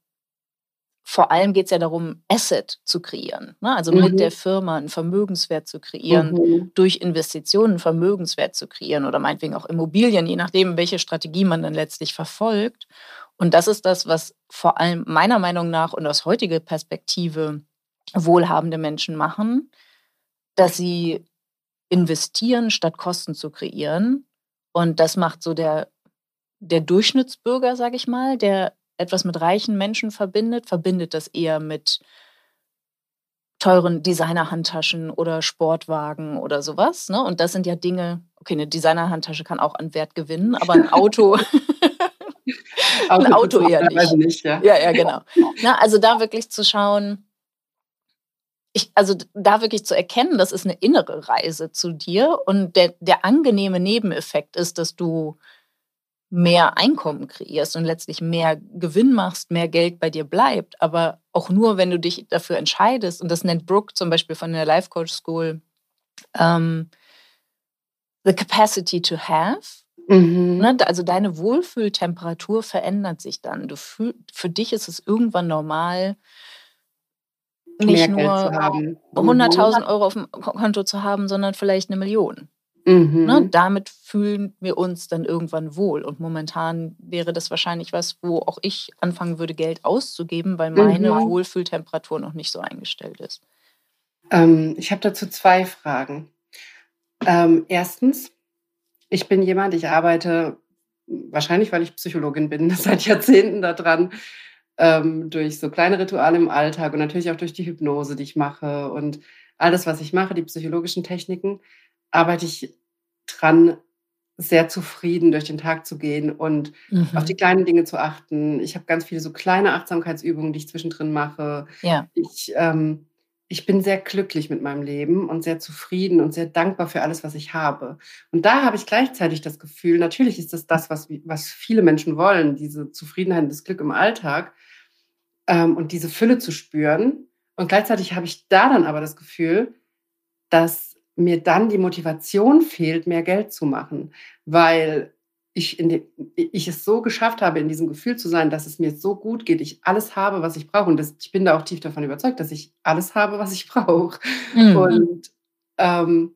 [SPEAKER 2] vor allem geht es ja darum, Asset zu kreieren. Ne? Also mhm. mit der Firma einen Vermögenswert zu kreieren, mhm. durch Investitionen einen Vermögenswert zu kreieren oder meinetwegen auch Immobilien, je nachdem, welche Strategie man dann letztlich verfolgt. Und das ist das, was vor allem meiner Meinung nach und aus heutiger Perspektive wohlhabende Menschen machen, dass sie investieren, statt Kosten zu kreieren. Und das macht so der, der Durchschnittsbürger, sage ich mal, der etwas mit reichen Menschen verbindet, verbindet das eher mit teuren Designerhandtaschen oder Sportwagen oder sowas. Ne? Und das sind ja Dinge, okay, eine Designerhandtasche kann auch an Wert gewinnen, aber ein Auto, ein Auto eher nicht. nicht ja. ja, ja, genau. Na, also da wirklich zu schauen, ich, also da wirklich zu erkennen, das ist eine innere Reise zu dir und der, der angenehme Nebeneffekt ist, dass du mehr Einkommen kreierst und letztlich mehr Gewinn machst, mehr Geld bei dir bleibt. Aber auch nur, wenn du dich dafür entscheidest, und das nennt Brooke zum Beispiel von der Life Coach School, ähm, the capacity to have. Mhm. Ne, also deine Wohlfühltemperatur verändert sich dann. Du fühl, für dich ist es irgendwann normal, nicht nur 100.000 Euro auf dem Konto zu haben, sondern vielleicht eine Million. Ne, mhm. Ne, damit fühlen wir uns dann irgendwann wohl. Und momentan wäre das wahrscheinlich was, wo auch ich anfangen würde, Geld auszugeben, weil meine mhm. Wohlfühltemperatur noch nicht so eingestellt ist.
[SPEAKER 1] Ähm, ich habe dazu zwei Fragen. Ähm, erstens, ich bin jemand, ich arbeite wahrscheinlich, weil ich Psychologin bin, seit Jahrzehnten daran, ähm, durch so kleine Rituale im Alltag und natürlich auch durch die Hypnose, die ich mache und alles, was ich mache, die psychologischen Techniken arbeite ich dran, sehr zufrieden durch den Tag zu gehen und mhm. auf die kleinen Dinge zu achten. Ich habe ganz viele so kleine Achtsamkeitsübungen, die ich zwischendrin mache. Ja. Ich, ähm, ich bin sehr glücklich mit meinem Leben und sehr zufrieden und sehr dankbar für alles, was ich habe. Und da habe ich gleichzeitig das Gefühl, natürlich ist das das, was, was viele Menschen wollen, diese Zufriedenheit und das Glück im Alltag ähm, und diese Fülle zu spüren. Und gleichzeitig habe ich da dann aber das Gefühl, dass mir dann die Motivation fehlt, mehr Geld zu machen, weil ich, in den, ich es so geschafft habe, in diesem Gefühl zu sein, dass es mir so gut geht, ich alles habe, was ich brauche. Und das, ich bin da auch tief davon überzeugt, dass ich alles habe, was ich brauche. Mhm. Und, ähm,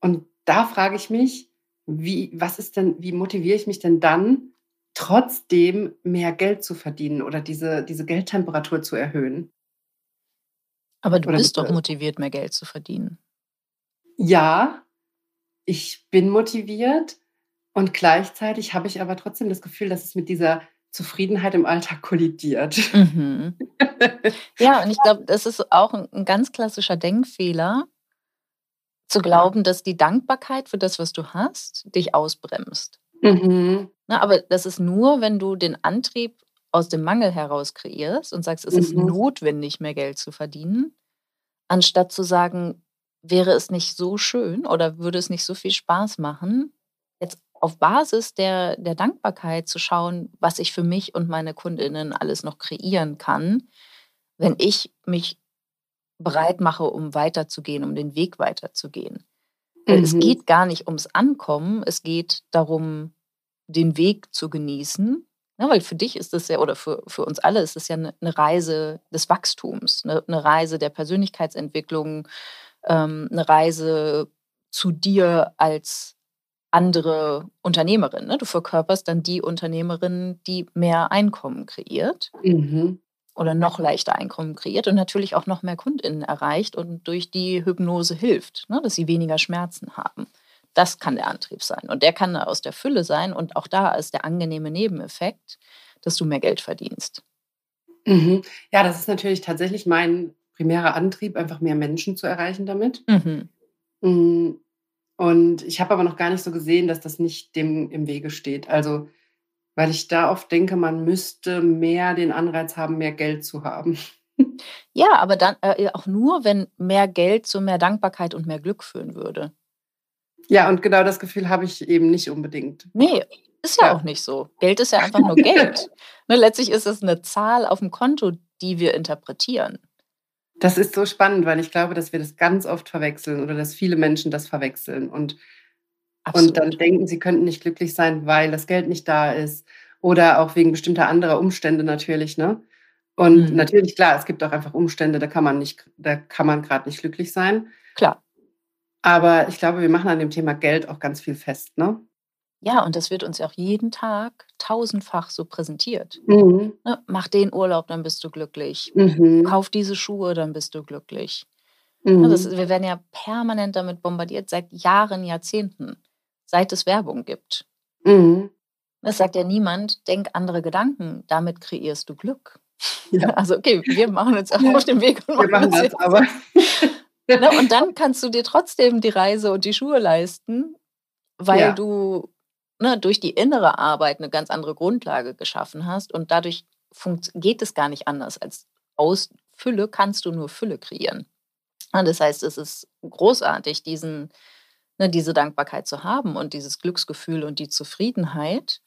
[SPEAKER 1] und da frage ich mich, wie, was ist denn, wie motiviere ich mich denn dann, trotzdem mehr Geld zu verdienen oder diese, diese Geldtemperatur zu erhöhen?
[SPEAKER 2] Aber du oder bist doch motiviert, mehr Geld zu verdienen
[SPEAKER 1] ja, ich bin motiviert und gleichzeitig habe ich aber trotzdem das Gefühl, dass es mit dieser Zufriedenheit im Alltag kollidiert. Mhm.
[SPEAKER 2] Ja, und ich glaube, das ist auch ein, ein ganz klassischer Denkfehler, zu glauben, dass die Dankbarkeit für das, was du hast, dich ausbremst. Mhm. Na, aber das ist nur, wenn du den Antrieb aus dem Mangel heraus kreierst und sagst, es mhm. ist notwendig, mehr Geld zu verdienen, anstatt zu sagen, wäre es nicht so schön oder würde es nicht so viel Spaß machen, auf Basis der, der Dankbarkeit zu schauen, was ich für mich und meine Kundinnen alles noch kreieren kann, wenn ich mich bereit mache, um weiterzugehen, um den Weg weiterzugehen. Mhm. Es geht gar nicht ums Ankommen, es geht darum, den Weg zu genießen. Ja, weil für dich ist das ja, oder für, für uns alle ist es ja eine, eine Reise des Wachstums, eine, eine Reise der Persönlichkeitsentwicklung, ähm, eine Reise zu dir als andere Unternehmerin. Ne? Du verkörperst dann die Unternehmerin, die mehr Einkommen kreiert. Mhm oder noch leichter Einkommen kreiert und natürlich auch noch mehr KundInnen erreicht und durch die Hypnose hilft, ne, dass sie weniger Schmerzen haben. Das kann der Antrieb sein. Und der kann aus der Fülle sein. Und auch da ist der angenehme Nebeneffekt, dass du mehr Geld verdienst.
[SPEAKER 1] Mhm. Ja, das ist natürlich tatsächlich mein primärer Antrieb, einfach mehr Menschen zu erreichen damit. Mhm. Und ich habe aber noch gar nicht so gesehen, dass das nicht dem im Wege steht. Also weil ich da oft denke, man müsste mehr den Anreiz haben, mehr Geld zu haben.
[SPEAKER 2] Ja, aber dann äh, auch nur, wenn mehr Geld zu mehr Dankbarkeit und mehr Glück führen würde.
[SPEAKER 1] Ja, und genau das Gefühl habe ich eben nicht unbedingt.
[SPEAKER 2] Nee, ist ja, ja. auch nicht so. Geld ist ja einfach nur Geld. ne, letztlich ist es eine Zahl auf dem Konto, die wir interpretieren.
[SPEAKER 1] Das ist so spannend, weil ich glaube, dass wir das ganz oft verwechseln oder dass viele Menschen das verwechseln. Und Absolut. Und dann denken, sie könnten nicht glücklich sein, weil das Geld nicht da ist oder auch wegen bestimmter anderer Umstände natürlich, ne? Und mhm. natürlich, klar, es gibt auch einfach Umstände, da kann man nicht, da kann man gerade nicht glücklich sein.
[SPEAKER 2] Klar.
[SPEAKER 1] Aber ich glaube, wir machen an dem Thema Geld auch ganz viel fest, ne?
[SPEAKER 2] Ja, und das wird uns ja auch jeden Tag tausendfach so präsentiert. Mhm. Ne? Mach den Urlaub, dann bist du glücklich. Mhm. Kauf diese Schuhe, dann bist du glücklich. Ne, mhm. Das, wir werden ja permanent damit bombardiert, seit Jahren, Jahrzehnten seit es Werbung gibt. Mhm. Das sagt ja niemand, denk andere Gedanken, damit kreierst du Glück. Ja. Also okay, wir machen uns auch ja. auf den Weg und wir machen das, aber. ne, und dann kannst du dir trotzdem die Reise und die Schuhe leisten, weil ja. du ne, durch die innere Arbeit eine ganz andere Grundlage geschaffen hast und dadurch geht es gar nicht anders als aus Fülle kannst du nur Fülle kreieren. Und das heißt, es ist großartig, diesen ne, diese Dankbarkeit zu haben und dieses Glücksgefühl und die Zufriedenheit.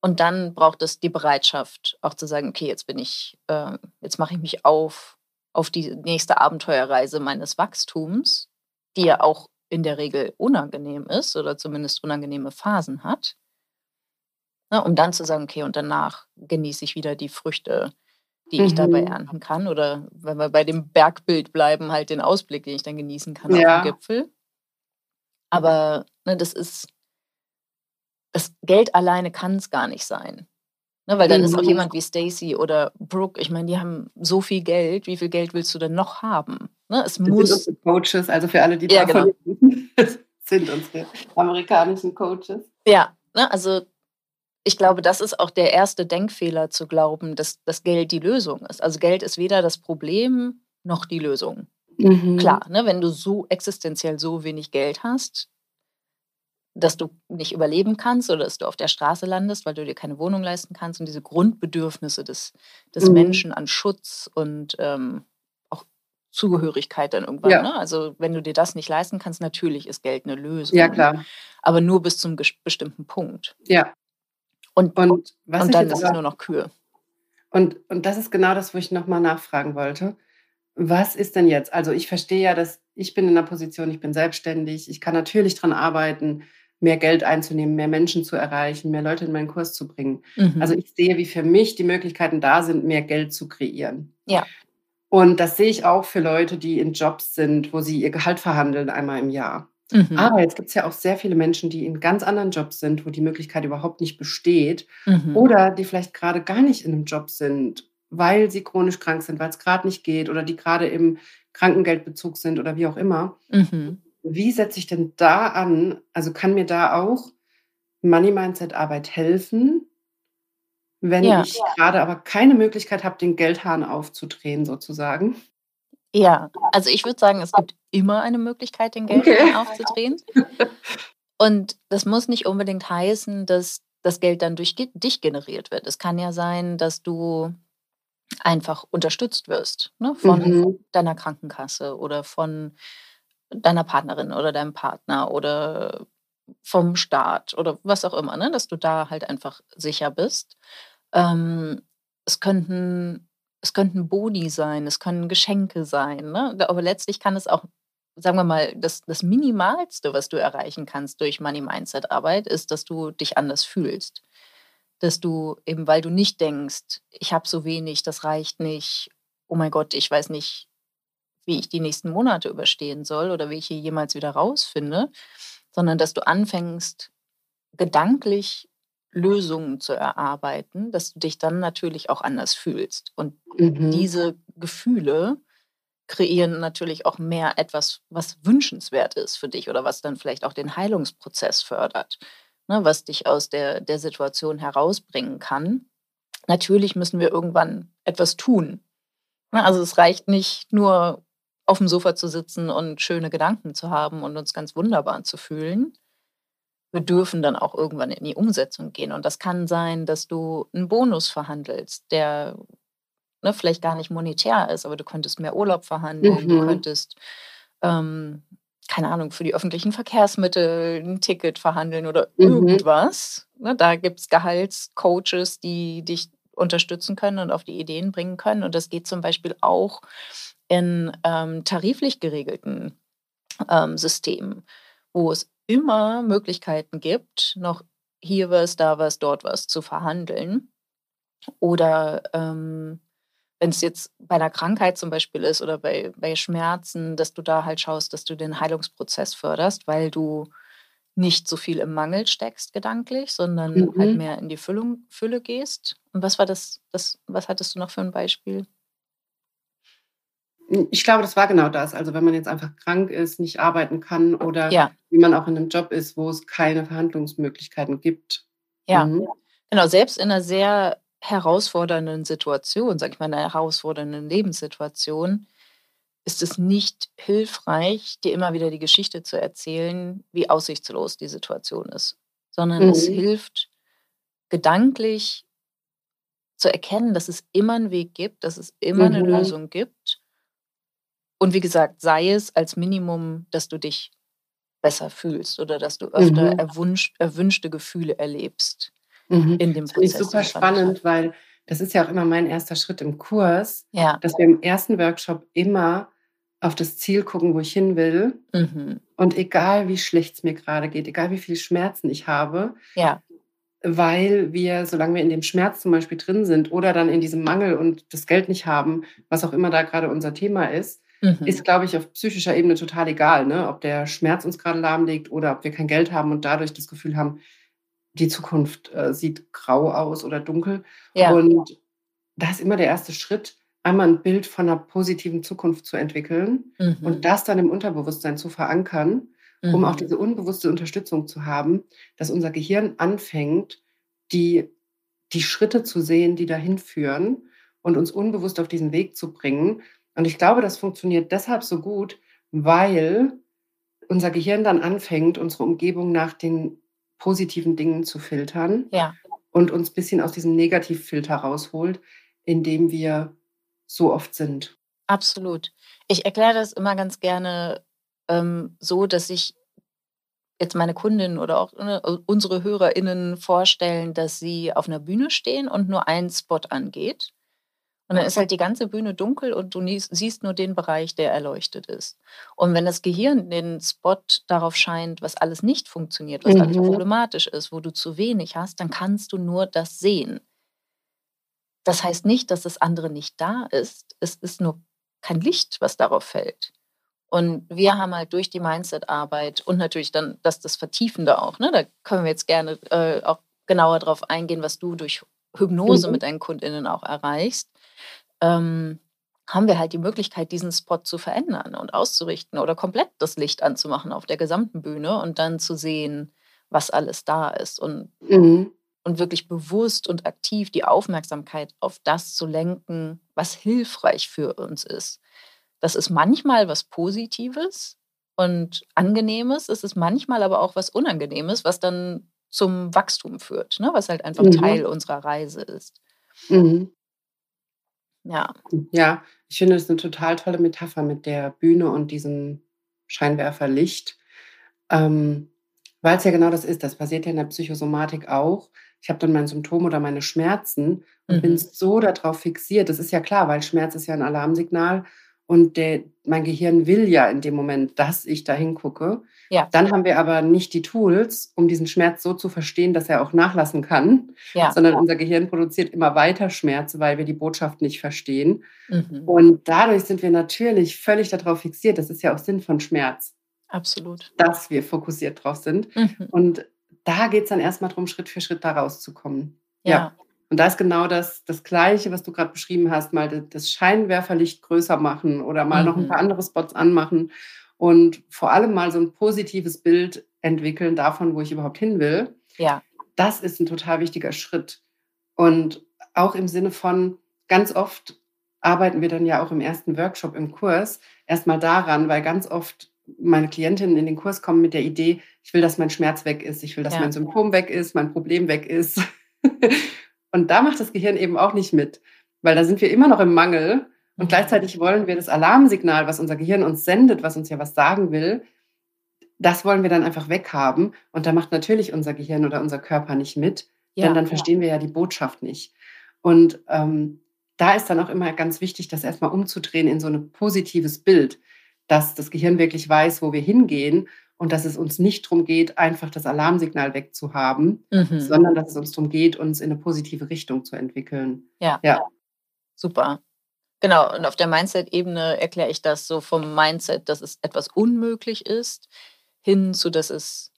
[SPEAKER 2] Und dann braucht es die Bereitschaft, auch zu sagen, okay, jetzt bin ich, äh, jetzt mache ich mich auf auf die nächste Abenteuerreise meines Wachstums, die ja auch in der Regel unangenehm ist oder zumindest unangenehme Phasen hat. Ne, um dann zu sagen, okay, und danach genieße ich wieder die Früchte, die mhm. ich dabei mhm. ernten kann. Oder wenn wir bei dem Bergbild bleiben, halt den Ausblick, den ich dann genießen kann ja. auf dem Gipfel. Aber ne, das ist, das Geld alleine kann es gar nicht sein. Ne, weil dann mhm. ist auch mhm. jemand wie Stacy oder Brooke, ich meine, die haben so viel Geld, wie viel Geld willst du denn noch haben? Ne, es
[SPEAKER 1] das muss. Sind Coaches, also für alle, die ja, genau. sind unsere amerikanischen Coaches.
[SPEAKER 2] Ja, ne, also ich glaube, das ist auch der erste Denkfehler zu glauben, dass das Geld die Lösung ist. Also Geld ist weder das Problem noch die Lösung. Mhm. Klar, ne, wenn du so existenziell so wenig Geld hast, dass du nicht überleben kannst oder dass du auf der Straße landest, weil du dir keine Wohnung leisten kannst und diese Grundbedürfnisse des, des mhm. Menschen an Schutz und ähm, auch Zugehörigkeit dann irgendwann. Ja. Ne? Also wenn du dir das nicht leisten kannst, natürlich ist Geld eine Lösung.
[SPEAKER 1] Ja, klar.
[SPEAKER 2] Aber nur bis zum bestimmten Punkt.
[SPEAKER 1] Ja.
[SPEAKER 2] Und, und, und dann ist es nur noch Kühe.
[SPEAKER 1] Und, und das ist genau das, wo ich nochmal nachfragen wollte was ist denn jetzt? Also ich verstehe ja, dass ich bin in einer Position, ich bin selbstständig, ich kann natürlich daran arbeiten, mehr Geld einzunehmen, mehr Menschen zu erreichen, mehr Leute in meinen Kurs zu bringen. Mhm. Also ich sehe, wie für mich die Möglichkeiten da sind, mehr Geld zu kreieren.
[SPEAKER 2] Ja.
[SPEAKER 1] Und das sehe ich auch für Leute, die in Jobs sind, wo sie ihr Gehalt verhandeln einmal im Jahr. Mhm. Aber jetzt gibt es ja auch sehr viele Menschen, die in ganz anderen Jobs sind, wo die Möglichkeit überhaupt nicht besteht mhm. oder die vielleicht gerade gar nicht in einem Job sind weil sie chronisch krank sind, weil es gerade nicht geht oder die gerade im Krankengeldbezug sind oder wie auch immer. Mhm. Wie setze ich denn da an? Also kann mir da auch Money Mindset Arbeit helfen, wenn ja. ich gerade aber keine Möglichkeit habe, den Geldhahn aufzudrehen sozusagen?
[SPEAKER 2] Ja, also ich würde sagen, es gibt immer eine Möglichkeit, den Geldhahn okay. aufzudrehen. Und das muss nicht unbedingt heißen, dass das Geld dann durch dich generiert wird. Es kann ja sein, dass du einfach unterstützt wirst ne, von mhm. deiner Krankenkasse oder von deiner Partnerin oder deinem Partner oder vom Staat oder was auch immer, ne? dass du da halt einfach sicher bist. Ähm, es könnten es könnten Boni sein, es können Geschenke sein, ne? aber letztlich kann es auch, sagen wir mal, das, das Minimalste, was du erreichen kannst durch Money-Mindset-Arbeit, ist, dass du dich anders fühlst. Dass du eben, weil du nicht denkst, ich habe so wenig, das reicht nicht, oh mein Gott, ich weiß nicht, wie ich die nächsten Monate überstehen soll oder wie ich hier jemals wieder rausfinde, sondern dass du anfängst, gedanklich Lösungen zu erarbeiten, dass du dich dann natürlich auch anders fühlst. Und mhm. diese Gefühle kreieren natürlich auch mehr etwas, was wünschenswert ist für dich oder was dann vielleicht auch den Heilungsprozess fördert, ne, was dich aus der, der Situation herausbringen kann. Natürlich müssen wir irgendwann etwas tun. Ne, also es reicht nicht nur auf dem Sofa zu sitzen und schöne Gedanken zu haben und uns ganz wunderbar zu fühlen, wir dürfen dann auch irgendwann in die Umsetzung gehen. Und das kann sein, dass du einen Bonus verhandelst, der ne, vielleicht gar nicht monetär ist, aber du könntest mehr Urlaub verhandeln, mhm. du könntest, ähm, keine Ahnung, für die öffentlichen Verkehrsmittel ein Ticket verhandeln oder mhm. irgendwas. Ne, da gibt es Gehaltscoaches, die dich unterstützen können und auf die Ideen bringen können. Und das geht zum Beispiel auch in ähm, tariflich geregelten ähm, Systemen, wo es immer Möglichkeiten gibt, noch hier was, da was, dort was zu verhandeln. Oder ähm, wenn es jetzt bei einer Krankheit zum Beispiel ist oder bei, bei Schmerzen, dass du da halt schaust, dass du den Heilungsprozess förderst, weil du nicht so viel im Mangel steckst gedanklich, sondern halt mhm. halt mehr in die Füllung, Fülle gehst. Und was war das, das, was hattest du noch für ein Beispiel?
[SPEAKER 1] Ich glaube, das war genau das. Also wenn man jetzt einfach krank ist, nicht arbeiten kann oder ja. wie man auch in einem Job ist, wo es keine Verhandlungsmöglichkeiten gibt.
[SPEAKER 2] Ja, mhm. genau. Selbst in einer sehr herausfordernden Situation, sage ich mal, einer herausfordernden Lebenssituation, ist es nicht hilfreich, dir immer wieder die Geschichte zu erzählen, wie aussichtslos die Situation ist, sondern mhm. es hilft, gedanklich zu erkennen, dass es immer einen Weg gibt, dass es immer mhm. eine Lösung gibt und wie gesagt, sei es als Minimum, dass du dich besser fühlst oder dass du öfter mhm. erwünscht, erwünschte Gefühle erlebst
[SPEAKER 1] mhm. in dem Prozess. Das ist super spannend, weil das ist ja auch immer mein erster Schritt im Kurs, ja. dass wir im ersten Workshop immer auf das Ziel gucken, wo ich hin will. Mhm. Und egal wie schlecht es mir gerade geht, egal wie viele Schmerzen ich habe, ja. Weil wir, solange wir in dem Schmerz zum Beispiel drin sind oder dann in diesem Mangel und das Geld nicht haben, was auch immer da gerade unser Thema ist, mhm. ist, glaube ich, auf psychischer Ebene total egal, ne? ob der Schmerz uns gerade lahmlegt oder ob wir kein Geld haben und dadurch das Gefühl haben, die Zukunft äh, sieht grau aus oder dunkel. Ja. Und da ist immer der erste Schritt, einmal ein Bild von einer positiven Zukunft zu entwickeln mhm. und das dann im Unterbewusstsein zu verankern, um mhm. auch diese unbewusste Unterstützung zu haben, dass unser Gehirn anfängt, die, die Schritte zu sehen, die dahin führen und uns unbewusst auf diesen Weg zu bringen. Und ich glaube, das funktioniert deshalb so gut, weil unser Gehirn dann anfängt, unsere Umgebung nach den positiven Dingen zu filtern ja. und uns ein bisschen aus diesem Negativfilter rausholt, in dem wir so oft sind.
[SPEAKER 2] Absolut. Ich erkläre das immer ganz gerne ähm, so, dass ich jetzt meine Kundinnen oder auch ne, unsere HörerInnen vorstellen, dass sie auf einer Bühne stehen und nur ein Spot angeht. Und dann ist halt die ganze Bühne dunkel und du siehst nur den Bereich, der erleuchtet ist. Und wenn das Gehirn den Spot darauf scheint, was alles nicht funktioniert, was mhm. alles problematisch ist, wo du zu wenig hast, dann kannst du nur das sehen. Das heißt nicht, dass das andere nicht da ist. Es ist nur kein Licht, was darauf fällt. Und wir haben halt durch die Mindset-Arbeit und natürlich dann das, das Vertiefende auch, ne? da können wir jetzt gerne äh, auch genauer drauf eingehen, was du durch Hypnose mhm. mit deinen KundInnen auch erreichst ähm, haben wir halt die Möglichkeit, diesen Spot zu verändern und auszurichten oder komplett das Licht anzumachen auf der gesamten Bühne und dann zu sehen, was alles da ist und, mhm. und wirklich bewusst und aktiv die Aufmerksamkeit auf das zu lenken, was hilfreich für uns ist. Das ist manchmal was Positives und Angenehmes, es ist manchmal aber auch was Unangenehmes, was dann zum Wachstum führt, ne? was halt einfach mhm. Teil unserer Reise ist. Mhm.
[SPEAKER 1] Ja. Ja, ich finde das eine total tolle Metapher mit der Bühne und diesem Scheinwerferlicht. Ähm, Weil es ja genau das ist. Das passiert ja in der Psychosomatik auch. Ich habe dann mein Symptom oder meine Schmerzen und mhm. bin so darauf fixiert. Das ist ja klar, weil Schmerz ist ja ein Alarmsignal und der, mein Gehirn will ja in dem Moment, dass ich da hingucke. Ja. Dann haben wir aber nicht die Tools, um diesen Schmerz so zu verstehen, dass er auch nachlassen kann, ja. sondern unser Gehirn produziert immer weiter Schmerz, weil wir die Botschaft nicht verstehen. Mhm. Und dadurch sind wir natürlich völlig darauf fixiert. Das ist ja auch Sinn von Schmerz.
[SPEAKER 2] Absolut.
[SPEAKER 1] Dass wir fokussiert drauf sind. Mhm. Und da geht es dann erstmal darum, Schritt für Schritt da rauszukommen. ja. ja. Und da ist genau das, das Gleiche, was du gerade beschrieben hast, mal das Scheinwerferlicht größer machen oder mal mhm. noch ein paar mhm. andere Spots anmachen und vor allem mal so ein positives Bild entwickeln davon, wo ich überhaupt hin will. Ja. Das ist ein total wichtiger Schritt. Und auch im Sinne von, ganz oft arbeiten wir dann ja auch im ersten Workshop im Kurs erstmal daran, weil ganz oft meine Klientinnen in den Kurs kommen mit der Idee, ich will, dass mein Schmerz weg ist, ich will, dass ja. mein Symptom weg ist, mein Problem weg ist. Und da macht das Gehirn eben auch nicht mit, weil da sind wir immer noch im Mangel und mhm. gleichzeitig wollen wir das Alarmsignal, was unser Gehirn uns sendet, was uns ja was sagen will, das wollen wir dann einfach weghaben. Und da macht natürlich unser Gehirn oder unser Körper nicht mit, ja, denn dann verstehen wir ja die Botschaft nicht. Und ähm, da ist dann auch immer ganz wichtig, das erstmal umzudrehen in so ein positives Bild, dass das Gehirn wirklich weiß, wo wir hingehen und dass es uns nicht darum geht, einfach das Alarmsignal wegzuhaben, mhm. sondern dass es uns darum geht, uns in eine positive Richtung zu entwickeln.
[SPEAKER 2] Ja. ja. Super. Genau, und auf der Mindset-Ebene erkläre ich das so vom Mindset, dass es etwas unmöglich ist, hin zu, dass es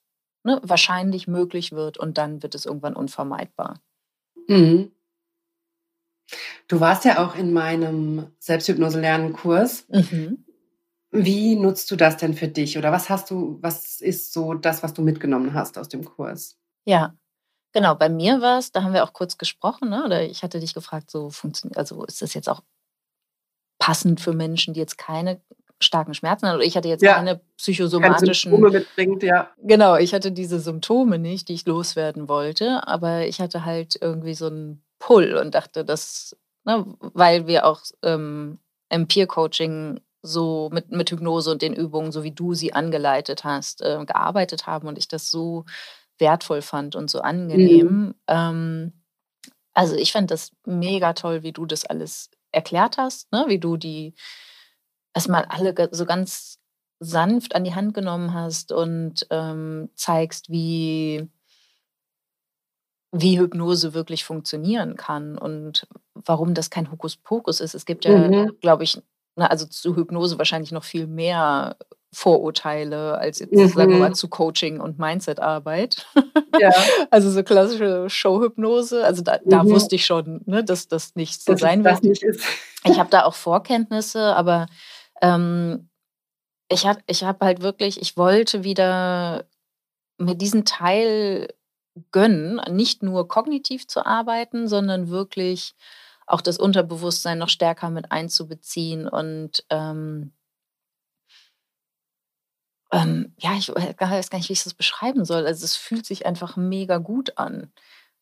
[SPEAKER 2] ne, wahrscheinlich möglich wird und dann wird es irgendwann unvermeidbar. Mhm.
[SPEAKER 1] Du warst ja auch in meinem Selbsthypnose-Lernen-Kurs. Mhm. Wie nutzt du das denn für dich oder was hast du, was ist so das, was du mitgenommen hast aus dem Kurs?
[SPEAKER 2] Ja, genau. Bei mir war es, da haben wir auch kurz gesprochen, ne? oder ich hatte dich gefragt, so funktioniert, also ist das jetzt auch passend für Menschen, die jetzt keine starken Schmerzen haben. Oder ich hatte jetzt ja, keine psychosomatischen. Keine Symptome mitbringt, ja. Genau, ich hatte diese Symptome nicht, die ich loswerden wollte, aber ich hatte halt irgendwie so einen Pull und dachte, dass, ne, weil wir auch ähm, im Peer-Coaching so mit, mit Hypnose und den Übungen, so wie du sie angeleitet hast, äh, gearbeitet haben und ich das so wertvoll fand und so angenehm. Mhm. Ähm, also ich fand das mega toll, wie du das alles erklärt hast, ne? wie du die erstmal alle so ganz sanft an die Hand genommen hast und ähm, zeigst, wie, wie Hypnose wirklich funktionieren kann und warum das kein Hokuspokus ist. Es gibt ja, mhm. glaube ich, also zu Hypnose wahrscheinlich noch viel mehr Vorurteile als jetzt, mhm. sagen wir mal, zu Coaching und Mindset-Arbeit. Ja. also so klassische Showhypnose. Also da, mhm. da wusste ich schon, ne, dass das nicht so das sein wird. Ich habe da auch Vorkenntnisse, aber ähm, ich habe ich hab halt wirklich, ich wollte wieder mir diesen Teil gönnen, nicht nur kognitiv zu arbeiten, sondern wirklich auch das Unterbewusstsein noch stärker mit einzubeziehen und ähm, ähm, ja, ich weiß gar nicht, wie ich das beschreiben soll. Also es fühlt sich einfach mega gut an.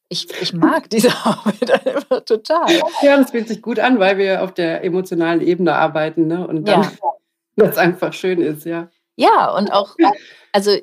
[SPEAKER 2] Ich, ich mag diese Arbeit einfach total.
[SPEAKER 1] Ja, das fühlt sich gut an, weil wir auf der emotionalen Ebene arbeiten ne? und dann ja. das einfach schön ist, ja.
[SPEAKER 2] Ja, und auch, also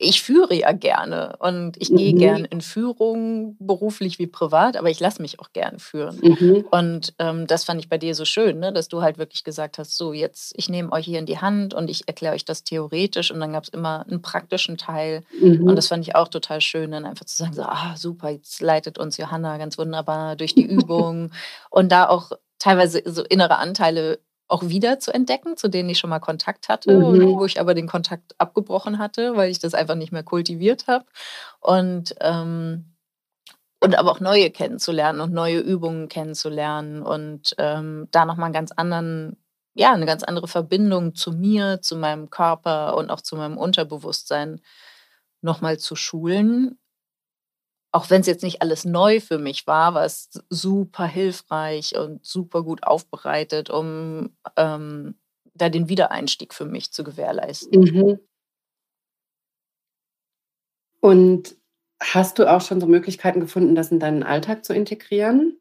[SPEAKER 2] ich führe ja gerne und ich mhm. gehe gern in Führung, beruflich wie privat, aber ich lasse mich auch gern führen. Mhm. Und ähm, das fand ich bei dir so schön, ne? dass du halt wirklich gesagt hast, so jetzt, ich nehme euch hier in die Hand und ich erkläre euch das theoretisch und dann gab es immer einen praktischen Teil. Mhm. Und das fand ich auch total schön, dann einfach zu sagen, so, ah, super, jetzt leitet uns Johanna ganz wunderbar durch die Übung und da auch teilweise so innere Anteile auch wieder zu entdecken, zu denen ich schon mal Kontakt hatte mhm. und wo ich aber den Kontakt abgebrochen hatte, weil ich das einfach nicht mehr kultiviert habe. Und, ähm, und aber auch neue kennenzulernen und neue Übungen kennenzulernen und ähm, da nochmal einen ganz anderen, ja, eine ganz andere Verbindung zu mir, zu meinem Körper und auch zu meinem Unterbewusstsein nochmal zu schulen auch wenn es jetzt nicht alles neu für mich war, war es super hilfreich und super gut aufbereitet, um ähm, da den Wiedereinstieg für mich zu gewährleisten. Mhm.
[SPEAKER 1] Und hast du auch schon so Möglichkeiten gefunden, das in deinen Alltag zu integrieren?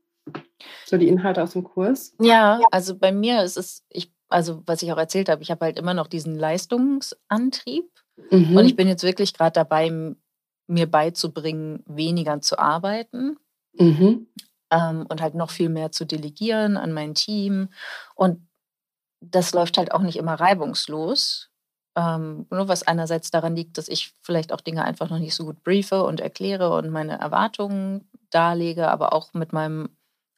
[SPEAKER 1] So die Inhalte aus dem Kurs?
[SPEAKER 2] Ja, also bei mir ist es, ich, also was ich auch erzählt habe, ich habe halt immer noch diesen Leistungsantrieb. Mhm. Und ich bin jetzt wirklich gerade dabei, mir beizubringen, weniger zu arbeiten. Mhm. Ähm, und halt noch viel mehr zu delegieren an mein Team. Und das läuft halt auch nicht immer reibungslos. Ähm, nur was einerseits daran liegt, dass ich vielleicht auch Dinge einfach noch nicht so gut briefe und erkläre und meine Erwartungen darlege, aber auch mit meinem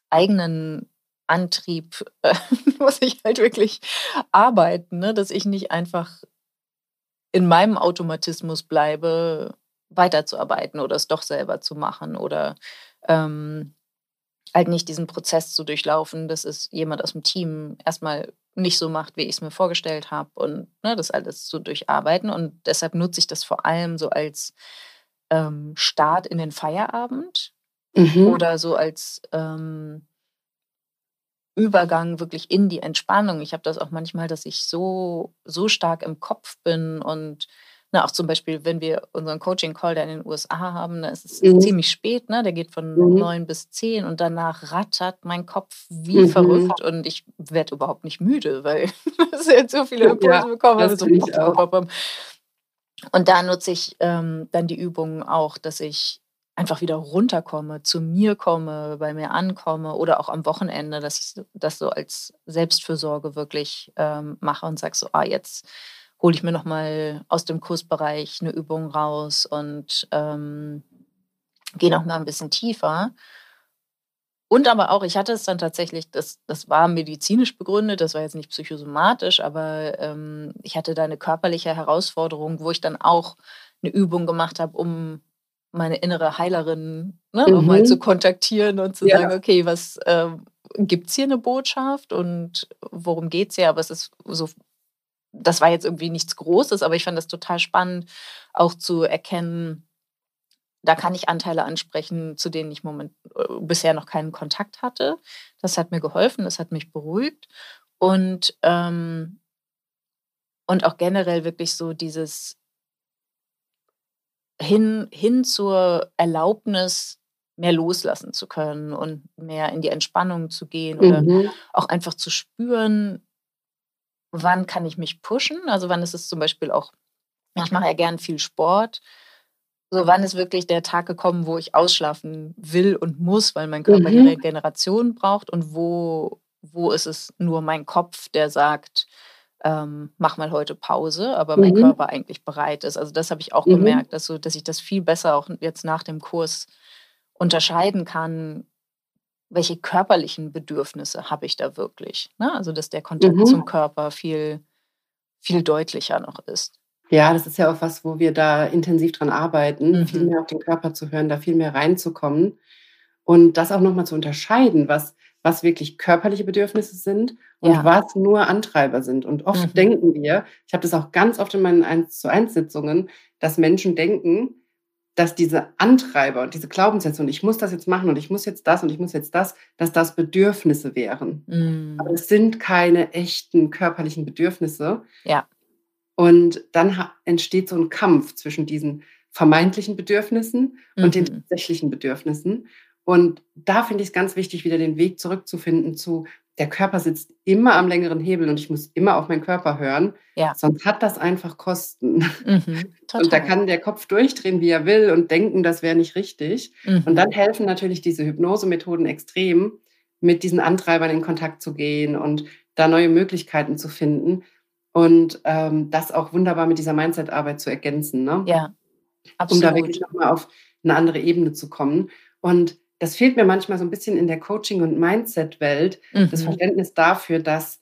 [SPEAKER 2] eigenen Antrieb äh, muss ich halt wirklich arbeiten, ne? dass ich nicht einfach in meinem Automatismus bleibe, weiterzuarbeiten oder es doch selber zu machen oder ähm, halt nicht diesen Prozess zu durchlaufen, dass es jemand aus dem Team erstmal nicht so macht, wie ich es mir vorgestellt habe und ne, das alles zu durcharbeiten. Und deshalb nutze ich das vor allem so als ähm, Start in den Feierabend mhm. oder so als ähm, Übergang wirklich in die Entspannung. Ich habe das auch manchmal, dass ich so, so stark im Kopf bin und na, auch zum Beispiel, wenn wir unseren Coaching-Call da in den USA haben, da ist es mhm. ziemlich spät, ne? Der geht von mhm. neun bis zehn und danach rattert mein Kopf wie mhm. verrückt und ich werde überhaupt nicht müde, weil ich jetzt so viele Impulse ja, bekommen. Also so und da nutze ich ähm, dann die Übungen auch, dass ich einfach wieder runterkomme, zu mir komme, bei mir ankomme oder auch am Wochenende, dass ich das so als Selbstfürsorge wirklich ähm, mache und sage so, ah, jetzt hole ich mir nochmal aus dem Kursbereich eine Übung raus und ähm, gehe nochmal ein bisschen tiefer. Und aber auch, ich hatte es dann tatsächlich, das, das war medizinisch begründet, das war jetzt nicht psychosomatisch, aber ähm, ich hatte da eine körperliche Herausforderung, wo ich dann auch eine Übung gemacht habe, um meine innere Heilerin ne, mhm. nochmal zu kontaktieren und zu ja. sagen, okay, was äh, gibt es hier eine Botschaft und worum geht es hier? Aber es ist so das war jetzt irgendwie nichts Großes, aber ich fand das total spannend, auch zu erkennen, da kann ich Anteile ansprechen, zu denen ich moment, äh, bisher noch keinen Kontakt hatte. Das hat mir geholfen, das hat mich beruhigt. Und, ähm, und auch generell wirklich so dieses hin, hin zur Erlaubnis, mehr loslassen zu können und mehr in die Entspannung zu gehen oder mhm. auch einfach zu spüren, wann kann ich mich pushen? Also wann ist es zum Beispiel auch, ich mache ja gern viel Sport. So, wann ist wirklich der Tag gekommen, wo ich ausschlafen will und muss, weil mein Körper mhm. die Regeneration braucht und wo, wo ist es nur mein Kopf, der sagt, ähm, mach mal heute Pause, aber mein mhm. Körper eigentlich bereit ist. Also das habe ich auch mhm. gemerkt, dass, so, dass ich das viel besser auch jetzt nach dem Kurs unterscheiden kann, welche körperlichen Bedürfnisse habe ich da wirklich? Ne? Also, dass der Kontakt mhm. zum Körper viel, viel deutlicher noch ist.
[SPEAKER 1] Ja, das ist ja auch was, wo wir da intensiv dran arbeiten, mhm. viel mehr auf den Körper zu hören, da viel mehr reinzukommen und das auch nochmal zu unterscheiden, was, was wirklich körperliche Bedürfnisse sind und ja. was nur Antreiber sind. Und oft mhm. denken wir, ich habe das auch ganz oft in meinen 1 zu 1 Sitzungen, dass Menschen denken, dass diese Antreiber und diese Glaubenssätze und ich muss das jetzt machen und ich muss jetzt das und ich muss jetzt das, dass das Bedürfnisse wären. Mm. Aber es sind keine echten körperlichen Bedürfnisse.
[SPEAKER 2] Ja.
[SPEAKER 1] Und dann entsteht so ein Kampf zwischen diesen vermeintlichen Bedürfnissen und mhm. den tatsächlichen Bedürfnissen. Und da finde ich es ganz wichtig, wieder den Weg zurückzufinden zu, der Körper sitzt immer am längeren Hebel und ich muss immer auf meinen Körper hören. Ja. Sonst hat das einfach Kosten. Mhm, und da kann der Kopf durchdrehen, wie er will und denken, das wäre nicht richtig. Mhm. Und dann helfen natürlich diese Hypnosemethoden extrem, mit diesen Antreibern in Kontakt zu gehen und da neue Möglichkeiten zu finden und ähm, das auch wunderbar mit dieser Mindset-Arbeit zu ergänzen. Ne?
[SPEAKER 2] Ja,
[SPEAKER 1] absolut. Um da wirklich nochmal auf eine andere Ebene zu kommen. Und das fehlt mir manchmal so ein bisschen in der Coaching- und Mindset-Welt, mhm. das Verständnis dafür, dass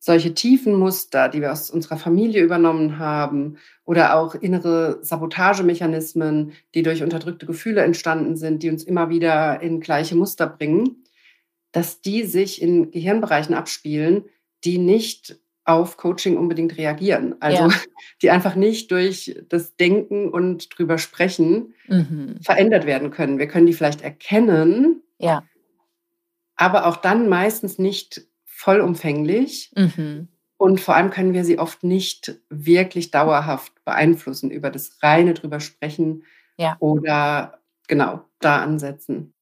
[SPEAKER 1] solche tiefen Muster, die wir aus unserer Familie übernommen haben, oder auch innere Sabotagemechanismen, die durch unterdrückte Gefühle entstanden sind, die uns immer wieder in gleiche Muster bringen, dass die sich in Gehirnbereichen abspielen, die nicht auf Coaching unbedingt reagieren. Also ja. die einfach nicht durch das Denken und drüber sprechen mhm. verändert werden können. Wir können die vielleicht erkennen,
[SPEAKER 2] ja.
[SPEAKER 1] aber auch dann meistens nicht vollumfänglich. Mhm. Und vor allem können wir sie oft nicht wirklich dauerhaft beeinflussen über das reine drüber sprechen
[SPEAKER 2] ja.
[SPEAKER 1] oder genau da ansetzen.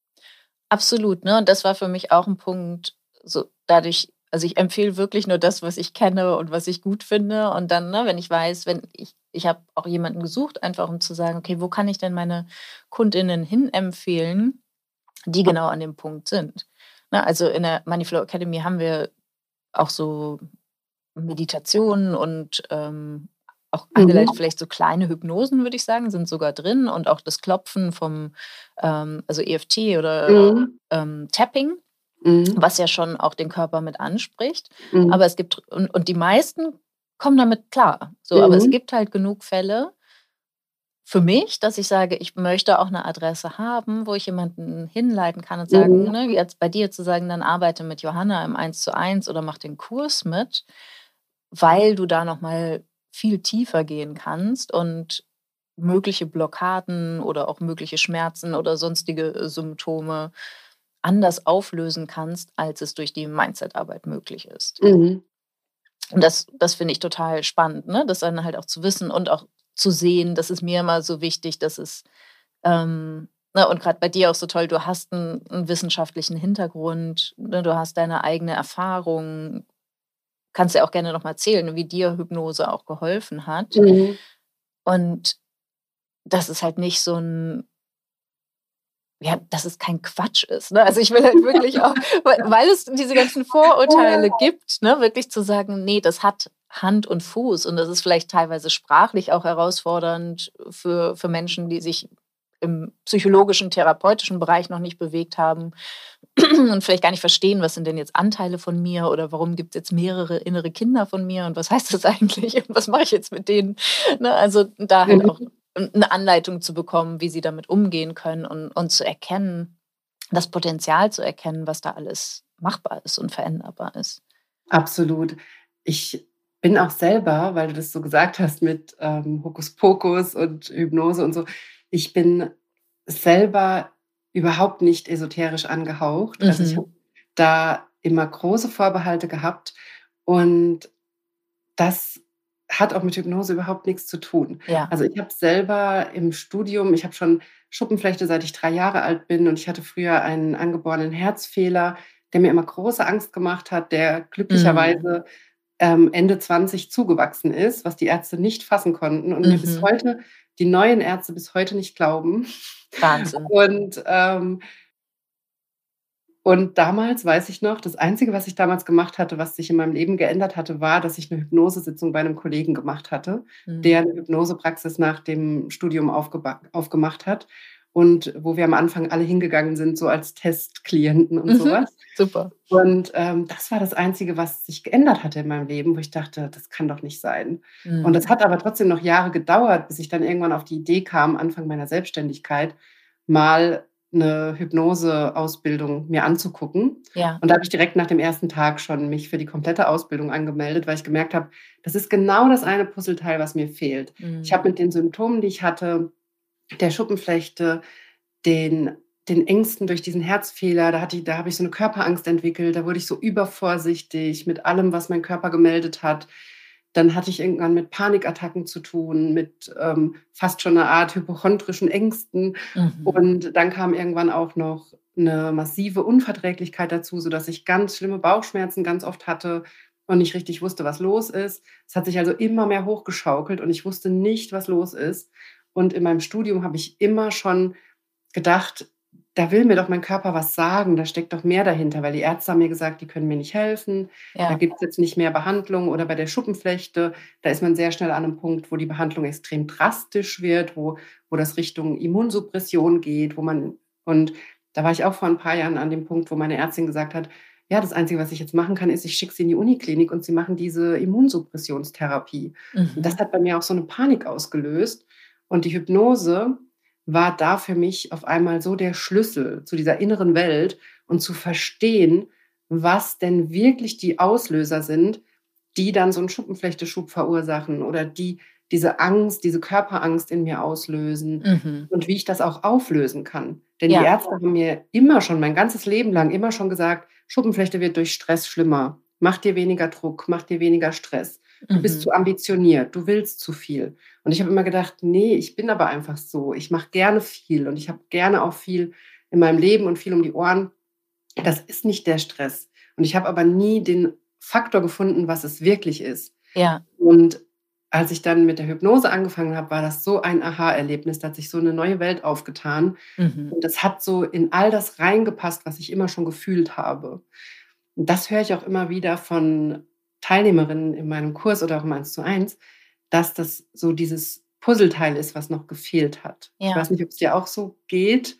[SPEAKER 2] Absolut, ne? Und das war für mich auch ein Punkt, so dadurch also ich empfehle wirklich nur das, was ich kenne und was ich gut finde. Und dann, ne, wenn ich weiß, wenn ich, ich habe auch jemanden gesucht, einfach um zu sagen, okay, wo kann ich denn meine Kundinnen hin empfehlen, die genau an dem Punkt sind. Na, also in der Moneyflow Academy haben wir auch so Meditationen und ähm, auch angeleitet mhm. vielleicht so kleine Hypnosen, würde ich sagen, sind sogar drin und auch das Klopfen vom, ähm, also EFT oder mhm. ähm, Tapping, mhm. was ja schon auch den Körper mit anspricht. Mhm. Aber es gibt, und, und die meisten kommen damit klar. So, aber es mhm. gibt halt genug Fälle, für mich, dass ich sage, ich möchte auch eine Adresse haben, wo ich jemanden hinleiten kann und sagen, mhm. ne, jetzt bei dir zu sagen, dann arbeite mit Johanna im 1 zu 1 oder mach den Kurs mit, weil du da nochmal viel tiefer gehen kannst und mögliche Blockaden oder auch mögliche Schmerzen oder sonstige äh, Symptome anders auflösen kannst, als es durch die Mindset-Arbeit möglich ist. Mhm. Und das, das finde ich total spannend, ne? das dann halt auch zu wissen und auch zu sehen. Das ist mir immer so wichtig, dass es, ähm, ne, und gerade bei dir auch so toll, du hast einen, einen wissenschaftlichen Hintergrund, ne, du hast deine eigene Erfahrung, kannst ja auch gerne nochmal erzählen, wie dir Hypnose auch geholfen hat. Mhm. Und das ist halt nicht so ein, ja, dass es kein Quatsch ist. Ne? Also ich will halt wirklich auch, weil, es diese ganzen Vorurteile gibt, ne, wirklich zu sagen, nee, das hat Hand und Fuß. Und das ist vielleicht teilweise sprachlich auch herausfordernd für, für Menschen, die sich im psychologischen, therapeutischen Bereich noch nicht bewegt haben und vielleicht gar nicht verstehen, was sind denn jetzt Anteile von mir oder warum gibt es jetzt mehrere innere Kinder von mir und was heißt das eigentlich und was mache ich jetzt mit denen. Ne? Also da halt mhm. auch eine Anleitung zu bekommen, wie sie damit umgehen können und, und zu erkennen, das Potenzial zu erkennen, was da alles machbar ist und veränderbar ist.
[SPEAKER 1] Absolut. Ich bin auch selber, weil du das so gesagt hast mit ähm, Hokuspokus und Hypnose und so, ich bin selber überhaupt nicht esoterisch angehaucht. Mhm. Also ich mhm. habe da immer große Vorbehalte gehabt und das hat auch mit Hypnose überhaupt nichts zu tun. Ja. Also ich habe selber im Studium, ich habe schon Schuppenflechte, seit ich drei Jahre alt bin und ich hatte früher einen angeborenen Herzfehler, der mir immer große Angst gemacht hat, der glücklicherweise mhm ähm, Ende 20 zugewachsen ist, was die Ärzte nicht fassen konnten und mhm. mir bis mhm. heute, die neuen Ärzte bis heute nicht glauben.
[SPEAKER 2] Wahnsinn.
[SPEAKER 1] Und, ähm, und damals weiß ich noch, das Einzige, was ich damals gemacht hatte, was sich in meinem Leben geändert hatte, war, dass ich eine Hypnosesitzung bei einem Kollegen gemacht hatte, mhm. der eine Hypnosepraxis nach dem Studium aufgemacht hat und wo wir am Anfang alle hingegangen sind, so als Testklienten und mhm, sowas.
[SPEAKER 2] Super.
[SPEAKER 1] Und ähm, das war das Einzige, was sich geändert hatte in meinem Leben, wo ich dachte, das kann doch nicht sein. Mhm. Und das hat aber trotzdem noch Jahre gedauert, bis ich dann irgendwann auf die Idee kam, Anfang meiner Selbstständigkeit, mal eine Hypnoseausbildung mir anzugucken. Ja. Und da habe ich direkt nach dem ersten Tag schon mich für die komplette Ausbildung angemeldet, weil ich gemerkt habe, das ist genau das eine Puzzleteil, was mir fehlt. Mhm. Ich habe mit den Symptomen, die ich hatte, der Schuppenflechte, den, den Ängsten durch diesen Herzfehler, da, hatte ich, da habe ich so eine Körperangst entwickelt, da wurde ich so übervorsichtig mit allem, was mein Körper gemeldet hat. Dann hatte ich irgendwann mit Panikattacken zu tun, mit ähm, fast schon einer Art hypochondrischen Ängsten. Mhm. Und dann kam irgendwann auch noch eine massive Unverträglichkeit dazu, sodass ich ganz schlimme Bauchschmerzen ganz oft hatte und nicht richtig wusste, was los ist. Es hat sich also immer mehr hochgeschaukelt und ich wusste nicht, was los ist. Und in meinem Studium habe ich immer schon gedacht, da will mir doch mein Körper was sagen, da steckt doch mehr dahinter, weil die Ärzte haben mir gesagt, die können mir nicht helfen, ja. da gibt es jetzt nicht mehr Behandlung oder bei der Schuppenflechte, da ist man sehr schnell an einem Punkt, wo die Behandlung extrem drastisch wird, wo, wo das Richtung Immunsuppression geht, wo man, und da war ich auch vor ein paar Jahren an dem Punkt, wo meine Ärztin gesagt hat, ja, das Einzige, was ich jetzt machen kann, ist, ich schicke sie in die Uniklinik und sie machen diese Immunsuppressionstherapie. Mhm. Das hat bei mir auch so eine Panik ausgelöst. Und die Hypnose war da für mich auf einmal so der Schlüssel zu dieser inneren Welt und zu verstehen, was denn wirklich die Auslöser sind, die dann so einen Schuppenflechteschub verursachen oder die diese Angst, diese Körperangst in mir auslösen mhm. und wie ich das auch auflösen kann. Denn ja. die Ärzte haben mir immer schon, mein ganzes Leben lang, immer schon gesagt, Schuppenflechte wird durch Stress schlimmer. Mach dir weniger Druck, mach dir weniger Stress. Du mhm. bist zu ambitioniert, du willst zu viel. Und ich habe immer gedacht, nee, ich bin aber einfach so. Ich mache gerne viel und ich habe gerne auch viel in meinem Leben und viel um die Ohren. Das ist nicht der Stress. Und ich habe aber nie den Faktor gefunden, was es wirklich ist.
[SPEAKER 2] Ja.
[SPEAKER 1] Und als ich dann mit der Hypnose angefangen habe, war das so ein Aha-Erlebnis. Da hat sich so eine neue Welt aufgetan. Mhm. Und das hat so in all das reingepasst, was ich immer schon gefühlt habe. Und das höre ich auch immer wieder von Teilnehmerinnen in meinem Kurs oder auch im 1 zu 1, dass das so dieses Puzzleteil ist, was noch gefehlt hat. Ja. Ich weiß nicht, ob es dir auch so geht.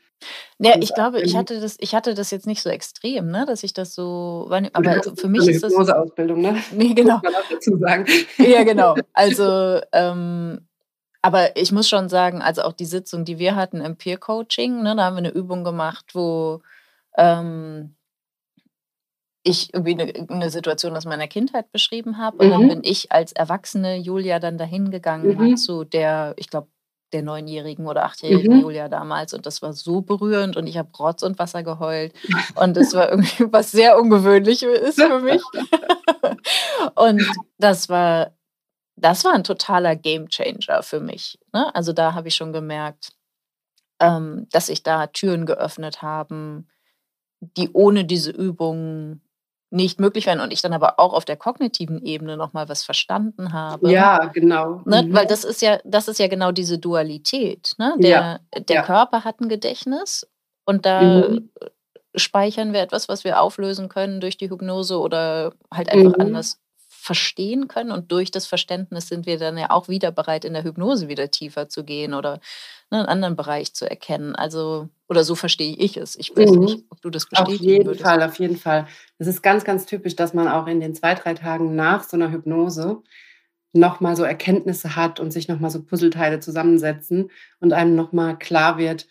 [SPEAKER 2] Ja, ich glaube, ich hatte das, ich hatte das jetzt nicht so extrem, ne, dass ich das so, aber für mich ist das
[SPEAKER 1] Ausbildung, ne?
[SPEAKER 2] Nee, genau.
[SPEAKER 1] Kann man dazu sagen.
[SPEAKER 2] Ja, genau. Also, ähm, aber ich muss schon sagen, also auch die Sitzung, die wir hatten im Peer Coaching, ne, da haben wir eine Übung gemacht, wo ähm, ich irgendwie eine, eine, Situation aus meiner Kindheit beschrieben habe und mhm. dann bin ich als erwachsene Julia dann dahin gegangen mhm. zu der, ich glaube der neunjährigen oder achtjährigen mhm. Julia damals und das war so berührend und ich habe Rotz und Wasser geheult und das war irgendwie was sehr ungewöhnlich ist für mich und das war das war ein totaler Gamechanger für mich ne? also da habe ich schon gemerkt ähm, dass sich da Türen geöffnet haben die ohne diese Übung nicht möglich wären und ich dann aber auch auf der kognitiven Ebene noch mal was verstanden habe.
[SPEAKER 1] Ja, genau.
[SPEAKER 2] Ne? Mhm. Weil das ist ja, das ist ja genau diese Dualität. Ne? Der, ja. der ja. Körper hat ein Gedächtnis und da mhm. speichern wir etwas, was wir auflösen können durch die Hypnose oder halt einfach mhm. anders verstehen können und durch das Verständnis sind wir dann ja auch wieder bereit, in der Hypnose wieder tiefer zu gehen oder ne, einen anderen Bereich zu erkennen. Also, oder so verstehe ich es. Ich weiß mhm. nicht, ob du das bestätigen
[SPEAKER 1] Auf jeden
[SPEAKER 2] würdest.
[SPEAKER 1] Fall, auf jeden Fall. Es ist ganz, ganz typisch, dass man auch in den zwei, drei Tagen nach so einer Hypnose nochmal so Erkenntnisse hat und sich nochmal so Puzzleteile zusammensetzen und einem nochmal klar wird,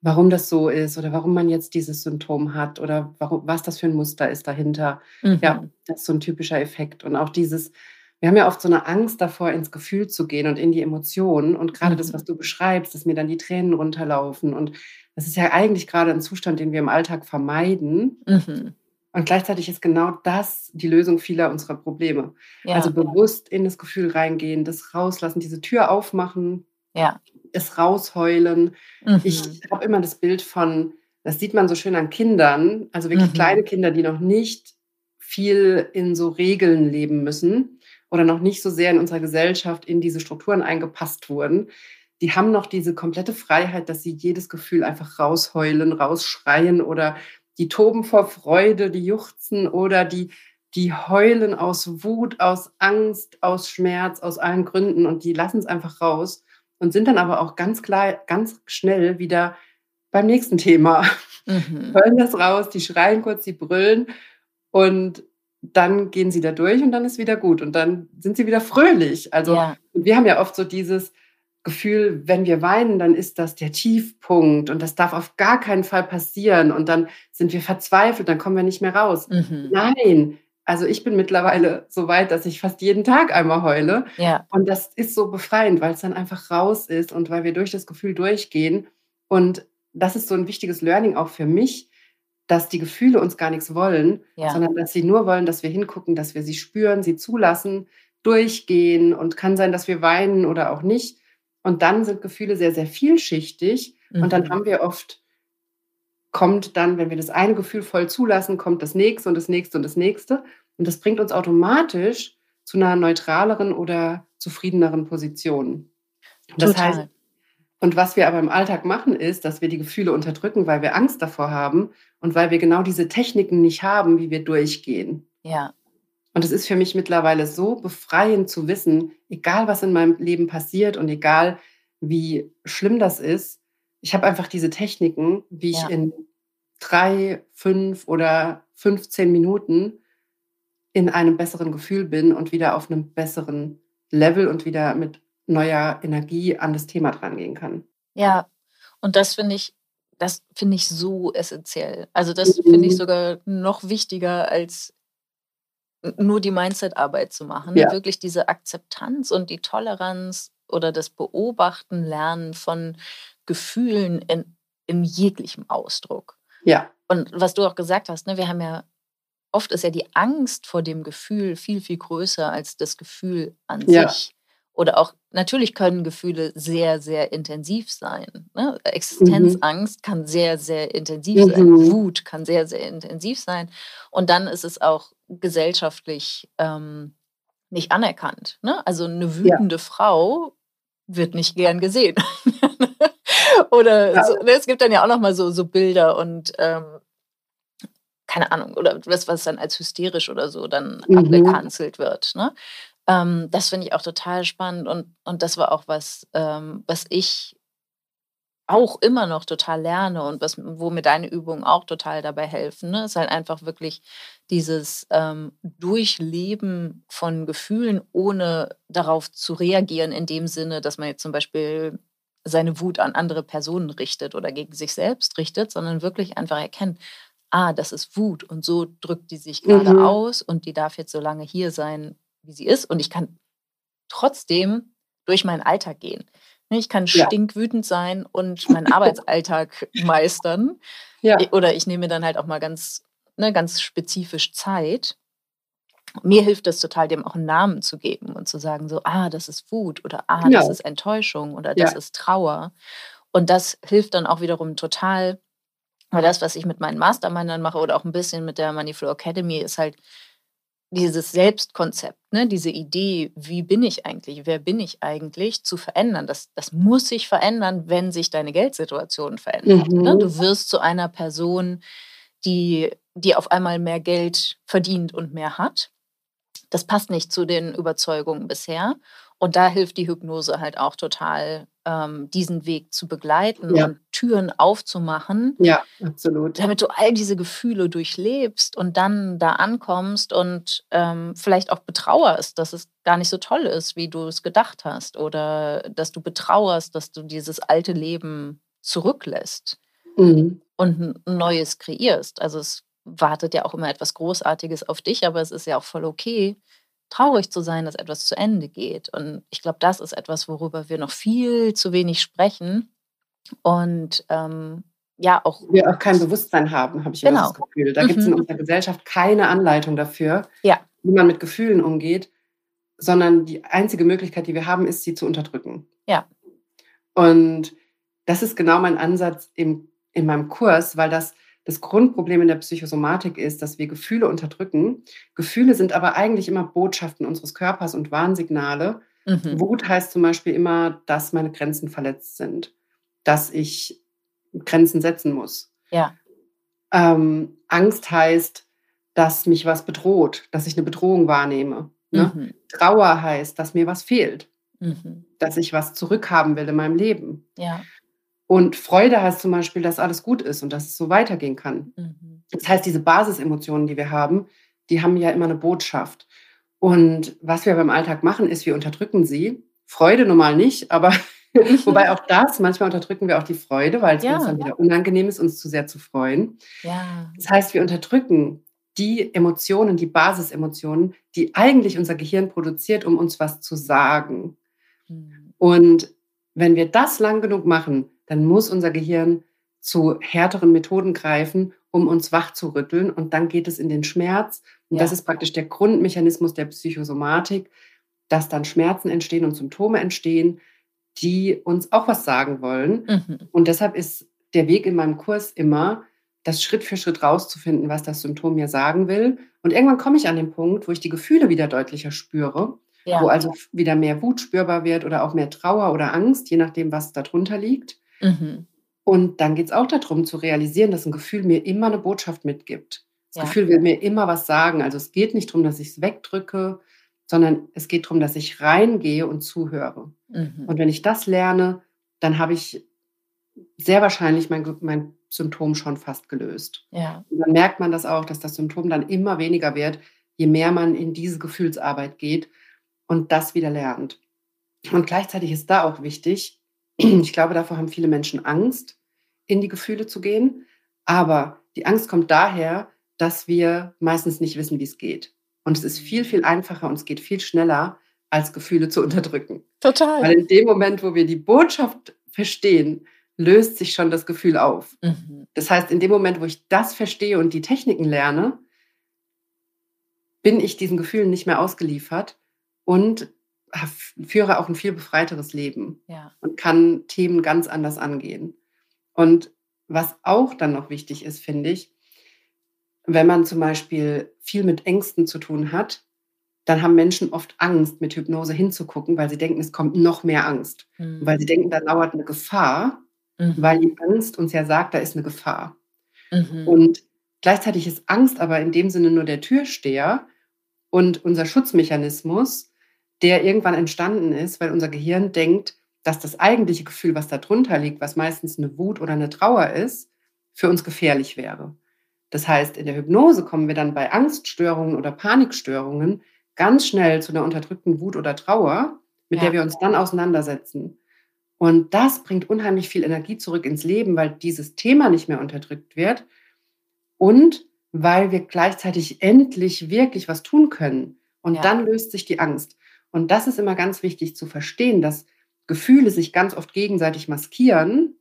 [SPEAKER 1] warum das so ist oder warum man jetzt dieses Symptom hat oder warum, was das für ein Muster ist dahinter. Mhm. Ja, das ist so ein typischer Effekt. Und auch dieses, wir haben ja oft so eine Angst davor, ins Gefühl zu gehen und in die Emotionen. Und gerade mhm. das, was du beschreibst, dass mir dann die Tränen runterlaufen. Und das ist ja eigentlich gerade ein Zustand, den wir im Alltag vermeiden. Mhm. Und gleichzeitig ist genau das die Lösung vieler unserer Probleme. Ja. Also bewusst in das Gefühl reingehen, das rauslassen, diese Tür aufmachen,
[SPEAKER 2] ja
[SPEAKER 1] es rausheulen. Mhm. Ich habe immer das Bild von, das sieht man so schön an Kindern, also wirklich mhm. kleine Kinder, die noch nicht viel in so Regeln leben müssen oder noch nicht so sehr in unserer Gesellschaft in diese Strukturen eingepasst wurden. Die haben noch diese komplette Freiheit, dass sie jedes Gefühl einfach rausheulen, rausschreien oder die toben vor Freude, die juchzen oder die, die heulen aus Wut, aus Angst, aus Schmerz, aus allen Gründen und die lassen es einfach raus und sind dann aber auch ganz klar, ganz schnell wieder beim nächsten Thema. Mhm. Heulen das raus, die schreien kurz, die brüllen und dann gehen sie da durch und dann ist wieder gut und dann sind sie wieder fröhlich. Also ja. wir haben ja oft so dieses Gefühl, wenn wir weinen, dann ist das der Tiefpunkt und das darf auf gar keinen Fall passieren und dann sind wir verzweifelt, dann kommen wir nicht mehr raus. Mhm. Nein, also ich bin mittlerweile so weit, dass ich fast jeden Tag einmal heule.
[SPEAKER 2] Ja.
[SPEAKER 1] Und das ist so befreiend, weil es dann einfach raus ist und weil wir durch das Gefühl durchgehen. Und das ist so ein wichtiges Learning auch für mich, dass die Gefühle uns gar nichts wollen, ja. sondern dass sie nur wollen, dass wir hingucken, dass wir sie spüren, sie zulassen, durchgehen und kann sein, dass wir weinen oder auch nicht. Und dann sind Gefühle sehr, sehr vielschichtig. Mhm. Und dann mhm. haben wir oft kommt dann, wenn wir das eine Gefühl voll zulassen, kommt das nächste und das nächste und das nächste. Und das bringt uns automatisch zu einer neutraleren oder zufriedeneren Position. Das Total. heißt, und was wir aber im Alltag machen, ist, dass wir die Gefühle unterdrücken, weil wir Angst davor haben und weil wir genau diese Techniken nicht haben, wie wir durchgehen.
[SPEAKER 2] Ja.
[SPEAKER 1] Und es ist für mich mittlerweile so befreiend zu wissen, egal was in meinem Leben passiert und egal wie schlimm das ist, ich habe einfach diese Techniken, wie ich ja. in drei, fünf oder 15 Minuten in einem besseren Gefühl bin und wieder auf einem besseren Level und wieder mit neuer Energie an das Thema drangehen kann.
[SPEAKER 2] Ja, und das finde ich, das finde ich so essentiell. Also das mhm. finde ich sogar noch wichtiger als nur die Mindset-Arbeit zu machen. Ja. Wirklich diese Akzeptanz und die Toleranz oder das Beobachten, Lernen von Gefühlen in, in jeglichem Ausdruck.
[SPEAKER 1] Ja.
[SPEAKER 2] Und was du auch gesagt hast, ne, wir haben ja, oft ist ja die Angst vor dem Gefühl viel, viel größer als das Gefühl an ja. sich. Oder auch, natürlich können Gefühle sehr, sehr intensiv sein. Ne? Existenzangst mhm. kann sehr, sehr intensiv mhm. sein. Wut kann sehr, sehr intensiv sein. Und dann ist es auch gesellschaftlich ähm, nicht anerkannt. Ne? Also eine wütende ja. Frau wird nicht gern gesehen. oder ja. so, ne, es gibt dann ja auch noch mal so, so Bilder und ähm, keine Ahnung, oder was, was dann als hysterisch oder so dann mhm. abgekanzelt wird. Ne? Ähm, das finde ich auch total spannend und, und das war auch was, ähm, was ich auch immer noch total lerne und was, wo mir deine Übungen auch total dabei helfen, ne, ist halt einfach wirklich dieses ähm, Durchleben von Gefühlen, ohne darauf zu reagieren, in dem Sinne, dass man jetzt zum Beispiel seine Wut an andere Personen richtet oder gegen sich selbst richtet, sondern wirklich einfach erkennt, ah, das ist Wut und so drückt die sich gerade mhm. aus und die darf jetzt so lange hier sein, wie sie ist und ich kann trotzdem durch meinen Alltag gehen. Ne, ich kann ja. stinkwütend sein und meinen Arbeitsalltag meistern. Ja. Oder ich nehme mir dann halt auch mal ganz, ne, ganz spezifisch Zeit. Mir hilft es total, dem auch einen Namen zu geben und zu sagen, so, ah, das ist Wut oder ah, ja. das ist Enttäuschung oder das ist Trauer. Und das hilft dann auch wiederum total, weil das, was ich mit meinen Mastermindern mache oder auch ein bisschen mit der Moneyflow Academy, ist halt dieses Selbstkonzept, ne, diese Idee, wie bin ich eigentlich, wer bin ich eigentlich, zu verändern. Das, das muss sich verändern, wenn sich deine Geldsituation verändert. Mhm. Ne? Du wirst zu einer Person, die, die auf einmal mehr Geld verdient und mehr hat. Das passt nicht zu den Überzeugungen bisher. Und da hilft die Hypnose halt auch total, ähm, diesen Weg zu begleiten ja. und Türen aufzumachen.
[SPEAKER 1] Ja, absolut.
[SPEAKER 2] Damit du all diese Gefühle durchlebst und dann da ankommst und ähm, vielleicht auch betrauerst, dass es gar nicht so toll ist, wie du es gedacht hast. Oder dass du betrauerst, dass du dieses alte Leben zurücklässt mhm. und ein neues kreierst. Also es wartet ja auch immer etwas Großartiges auf dich, aber es ist ja auch voll okay, traurig zu sein, dass etwas zu Ende geht. Und ich glaube, das ist etwas, worüber wir noch viel zu wenig sprechen. Und ähm, ja, auch.
[SPEAKER 1] Wir auch kein Bewusstsein haben, habe ich genau. immer das Gefühl. Da mhm. gibt es in unserer Gesellschaft keine Anleitung dafür,
[SPEAKER 2] ja.
[SPEAKER 1] wie man mit Gefühlen umgeht, sondern die einzige Möglichkeit, die wir haben, ist, sie zu unterdrücken.
[SPEAKER 2] Ja.
[SPEAKER 1] Und das ist genau mein Ansatz im, in meinem Kurs, weil das das Grundproblem in der Psychosomatik ist, dass wir Gefühle unterdrücken. Gefühle sind aber eigentlich immer Botschaften unseres Körpers und Warnsignale. Mhm. Wut heißt zum Beispiel immer, dass meine Grenzen verletzt sind, dass ich Grenzen setzen muss.
[SPEAKER 2] Ja.
[SPEAKER 1] Ähm, Angst heißt, dass mich was bedroht, dass ich eine Bedrohung wahrnehme. Ne? Mhm. Trauer heißt, dass mir was fehlt, mhm. dass ich was zurückhaben will in meinem Leben.
[SPEAKER 2] Ja.
[SPEAKER 1] Und Freude heißt zum Beispiel, dass alles gut ist und dass es so weitergehen kann. Mhm. Das heißt, diese Basisemotionen, die wir haben, die haben ja immer eine Botschaft. Und was wir beim Alltag machen, ist, wir unterdrücken sie. Freude normal nicht, aber wobei auch das, manchmal unterdrücken wir auch die Freude, weil es ja. uns dann wieder unangenehm ist, uns zu sehr zu freuen.
[SPEAKER 2] Ja.
[SPEAKER 1] Das heißt, wir unterdrücken die Emotionen, die Basisemotionen, die eigentlich unser Gehirn produziert, um uns was zu sagen. Mhm. Und wenn wir das lang genug machen, dann muss unser Gehirn zu härteren Methoden greifen, um uns wach zu rütteln. Und dann geht es in den Schmerz. Und ja. das ist praktisch der Grundmechanismus der Psychosomatik, dass dann Schmerzen entstehen und Symptome entstehen, die uns auch was sagen wollen. Mhm. Und deshalb ist der Weg in meinem Kurs immer, das Schritt für Schritt rauszufinden, was das Symptom mir sagen will. Und irgendwann komme ich an den Punkt, wo ich die Gefühle wieder deutlicher spüre, ja. wo also wieder mehr Wut spürbar wird oder auch mehr Trauer oder Angst, je nachdem, was darunter liegt. Mhm. Und dann geht es auch darum zu realisieren, dass ein Gefühl mir immer eine Botschaft mitgibt. Das ja. Gefühl will mir immer was sagen. Also es geht nicht darum, dass ich es wegdrücke, sondern es geht darum, dass ich reingehe und zuhöre. Mhm. Und wenn ich das lerne, dann habe ich sehr wahrscheinlich mein, mein Symptom schon fast gelöst.
[SPEAKER 2] Ja.
[SPEAKER 1] Und dann merkt man das auch, dass das Symptom dann immer weniger wird, je mehr man in diese Gefühlsarbeit geht und das wieder lernt. Und gleichzeitig ist da auch wichtig, ich glaube, davor haben viele Menschen Angst, in die Gefühle zu gehen. Aber die Angst kommt daher, dass wir meistens nicht wissen, wie es geht. Und es ist viel, viel einfacher und es geht viel schneller, als Gefühle zu unterdrücken.
[SPEAKER 2] Total.
[SPEAKER 1] Weil in dem Moment, wo wir die Botschaft verstehen, löst sich schon das Gefühl auf. Mhm. Das heißt, in dem Moment, wo ich das verstehe und die Techniken lerne, bin ich diesen Gefühlen nicht mehr ausgeliefert und führe auch ein viel befreiteres Leben
[SPEAKER 2] ja.
[SPEAKER 1] und kann Themen ganz anders angehen. Und was auch dann noch wichtig ist, finde ich, wenn man zum Beispiel viel mit Ängsten zu tun hat, dann haben Menschen oft Angst, mit Hypnose hinzugucken, weil sie denken, es kommt noch mehr Angst. Mhm. Weil sie denken, da lauert eine Gefahr, mhm. weil die Angst uns ja sagt, da ist eine Gefahr. Mhm. Und gleichzeitig ist Angst aber in dem Sinne nur der Türsteher und unser Schutzmechanismus, der irgendwann entstanden ist, weil unser Gehirn denkt, dass das eigentliche Gefühl, was da drunter liegt, was meistens eine Wut oder eine Trauer ist, für uns gefährlich wäre. Das heißt, in der Hypnose kommen wir dann bei Angststörungen oder Panikstörungen ganz schnell zu einer unterdrückten Wut oder Trauer, mit ja. der wir uns dann auseinandersetzen. Und das bringt unheimlich viel Energie zurück ins Leben, weil dieses Thema nicht mehr unterdrückt wird und weil wir gleichzeitig endlich wirklich was tun können. Und ja. dann löst sich die Angst. Und das ist immer ganz wichtig zu verstehen, dass Gefühle sich ganz oft gegenseitig maskieren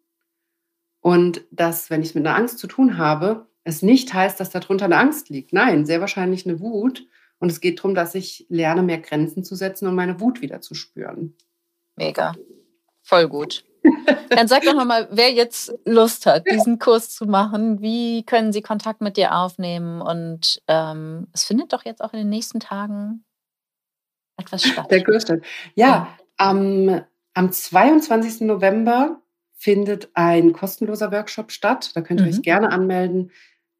[SPEAKER 1] und dass, wenn ich es mit einer Angst zu tun habe, es nicht heißt, dass darunter eine Angst liegt. Nein, sehr wahrscheinlich eine Wut. Und es geht darum, dass ich lerne, mehr Grenzen zu setzen und meine Wut wieder zu spüren.
[SPEAKER 2] Mega. Voll gut. Dann sag doch nochmal, wer jetzt Lust hat, diesen Kurs zu machen, wie können sie Kontakt mit dir aufnehmen? Und ähm, es findet doch jetzt auch in den nächsten Tagen etwas statt.
[SPEAKER 1] Der statt. Ja, ja. Am, am 22. November findet ein kostenloser Workshop statt. Da könnt ihr mhm. euch gerne anmelden.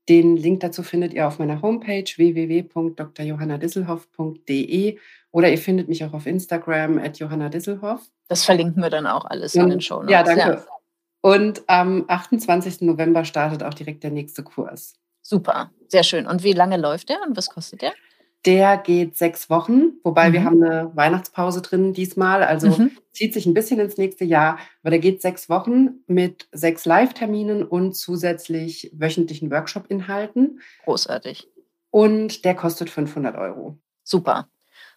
[SPEAKER 1] Den Link dazu findet ihr auf meiner Homepage www.drjohannadisselhoff.de oder ihr findet mich auch auf Instagram at Johanna Disselhoff.
[SPEAKER 2] Das verlinken wir dann auch alles in den Show Notes.
[SPEAKER 1] Ja, danke. Ja. Und am 28. November startet auch direkt der nächste Kurs.
[SPEAKER 2] Super, sehr schön. Und wie lange läuft der und was kostet der?
[SPEAKER 1] Der geht sechs Wochen, wobei mhm. wir haben eine Weihnachtspause drin diesmal, also mhm. zieht sich ein bisschen ins nächste Jahr, aber der geht sechs Wochen mit sechs Live-Terminen und zusätzlich wöchentlichen Workshop-Inhalten.
[SPEAKER 2] Großartig.
[SPEAKER 1] Und der kostet 500 Euro.
[SPEAKER 2] Super.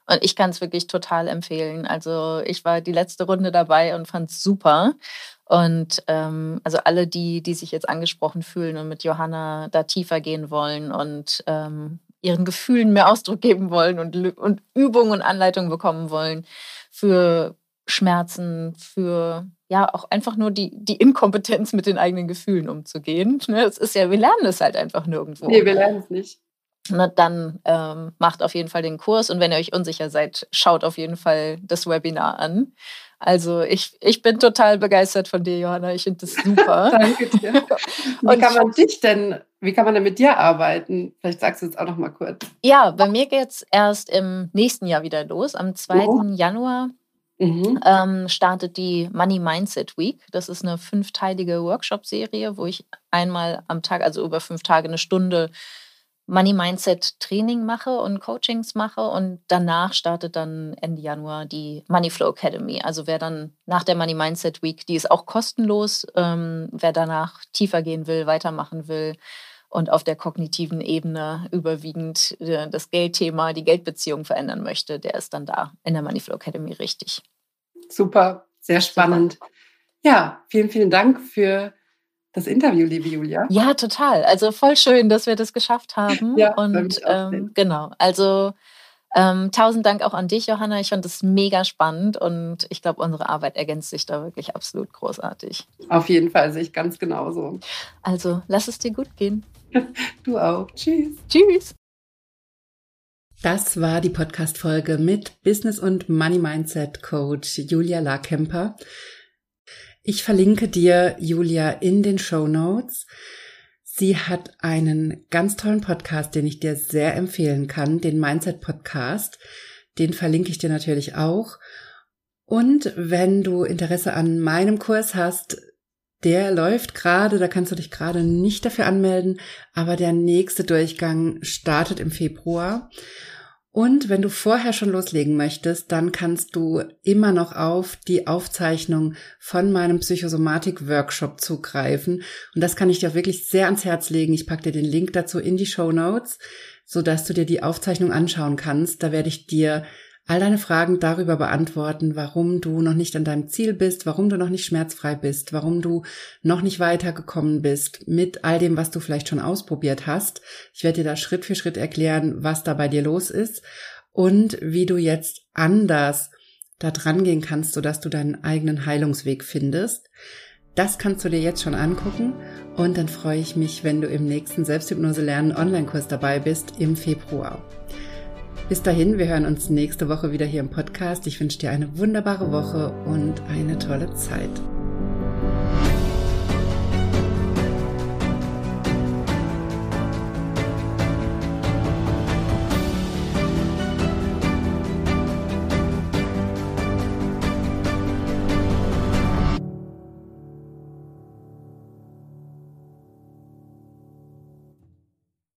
[SPEAKER 2] Und ich kann es wirklich total empfehlen. Also ich war die letzte Runde dabei und fand es super. Und ähm, also alle, die, die sich jetzt angesprochen fühlen und mit Johanna da tiefer gehen wollen und ähm, ihren Gefühlen mehr Ausdruck geben wollen und, und Übungen und Anleitungen bekommen wollen für Schmerzen, für ja auch einfach nur die, die Inkompetenz mit den eigenen Gefühlen umzugehen. Ne, es ist ja, wir lernen es halt einfach nirgendwo.
[SPEAKER 1] Nee, wir lernen es nicht.
[SPEAKER 2] Na, dann ähm, macht auf jeden Fall den Kurs und wenn ihr euch unsicher seid, schaut auf jeden Fall das Webinar an. Also ich, ich bin total begeistert von dir, Johanna. Ich finde das super.
[SPEAKER 1] Danke dir. Wie kann man dich denn, wie kann man denn mit dir arbeiten? Vielleicht sagst du es auch noch mal kurz.
[SPEAKER 2] Ja, bei mir geht es erst im nächsten Jahr wieder los. Am 2. Oh. Januar mhm. ähm, startet die Money Mindset Week. Das ist eine fünfteilige Workshop-Serie, wo ich einmal am Tag, also über fünf Tage, eine Stunde Money Mindset Training mache und Coachings mache und danach startet dann Ende Januar die Money Flow Academy. Also wer dann nach der Money Mindset Week, die ist auch kostenlos, ähm, wer danach tiefer gehen will, weitermachen will und auf der kognitiven Ebene überwiegend äh, das Geldthema, die Geldbeziehung verändern möchte, der ist dann da in der Money Flow Academy richtig.
[SPEAKER 1] Super, sehr spannend. Super. Ja, vielen, vielen Dank für das Interview, liebe Julia.
[SPEAKER 2] Ja, total. Also voll schön, dass wir das geschafft haben. Ja, und ähm, genau, also ähm, tausend Dank auch an dich, Johanna. Ich fand das mega spannend und ich glaube, unsere Arbeit ergänzt sich da wirklich absolut großartig.
[SPEAKER 1] Auf jeden Fall sehe ich ganz genauso.
[SPEAKER 2] Also lass es dir gut gehen.
[SPEAKER 1] Du auch. Tschüss.
[SPEAKER 2] Tschüss.
[SPEAKER 1] Das war die Podcast-Folge mit Business- und Money Mindset Coach Julia Larkemper. Ich verlinke dir Julia in den Show Notes. Sie hat einen ganz tollen Podcast, den ich dir sehr empfehlen kann, den Mindset Podcast. Den verlinke ich dir natürlich auch. Und wenn du Interesse an meinem Kurs hast, der läuft gerade, da kannst du dich gerade nicht dafür anmelden, aber der nächste Durchgang startet im Februar. Und wenn du vorher schon loslegen möchtest, dann kannst du immer noch auf die Aufzeichnung von meinem Psychosomatik-Workshop zugreifen. Und das kann ich dir auch wirklich sehr ans Herz legen. Ich packe dir den Link dazu in die Show Notes, sodass du dir die Aufzeichnung anschauen kannst. Da werde ich dir all deine Fragen darüber beantworten, warum du noch nicht an deinem Ziel bist, warum du noch nicht schmerzfrei bist, warum du noch nicht weitergekommen bist mit all dem, was du vielleicht schon ausprobiert hast. Ich werde dir da Schritt für Schritt erklären, was da bei dir los ist und wie du jetzt anders da dran gehen kannst, sodass du deinen eigenen Heilungsweg findest. Das kannst du dir jetzt schon angucken und dann freue ich mich, wenn du im nächsten Selbsthypnose lernen Online-Kurs dabei bist im Februar. Bis dahin, wir hören uns nächste Woche wieder hier im Podcast. Ich wünsche dir eine wunderbare Woche und eine tolle Zeit.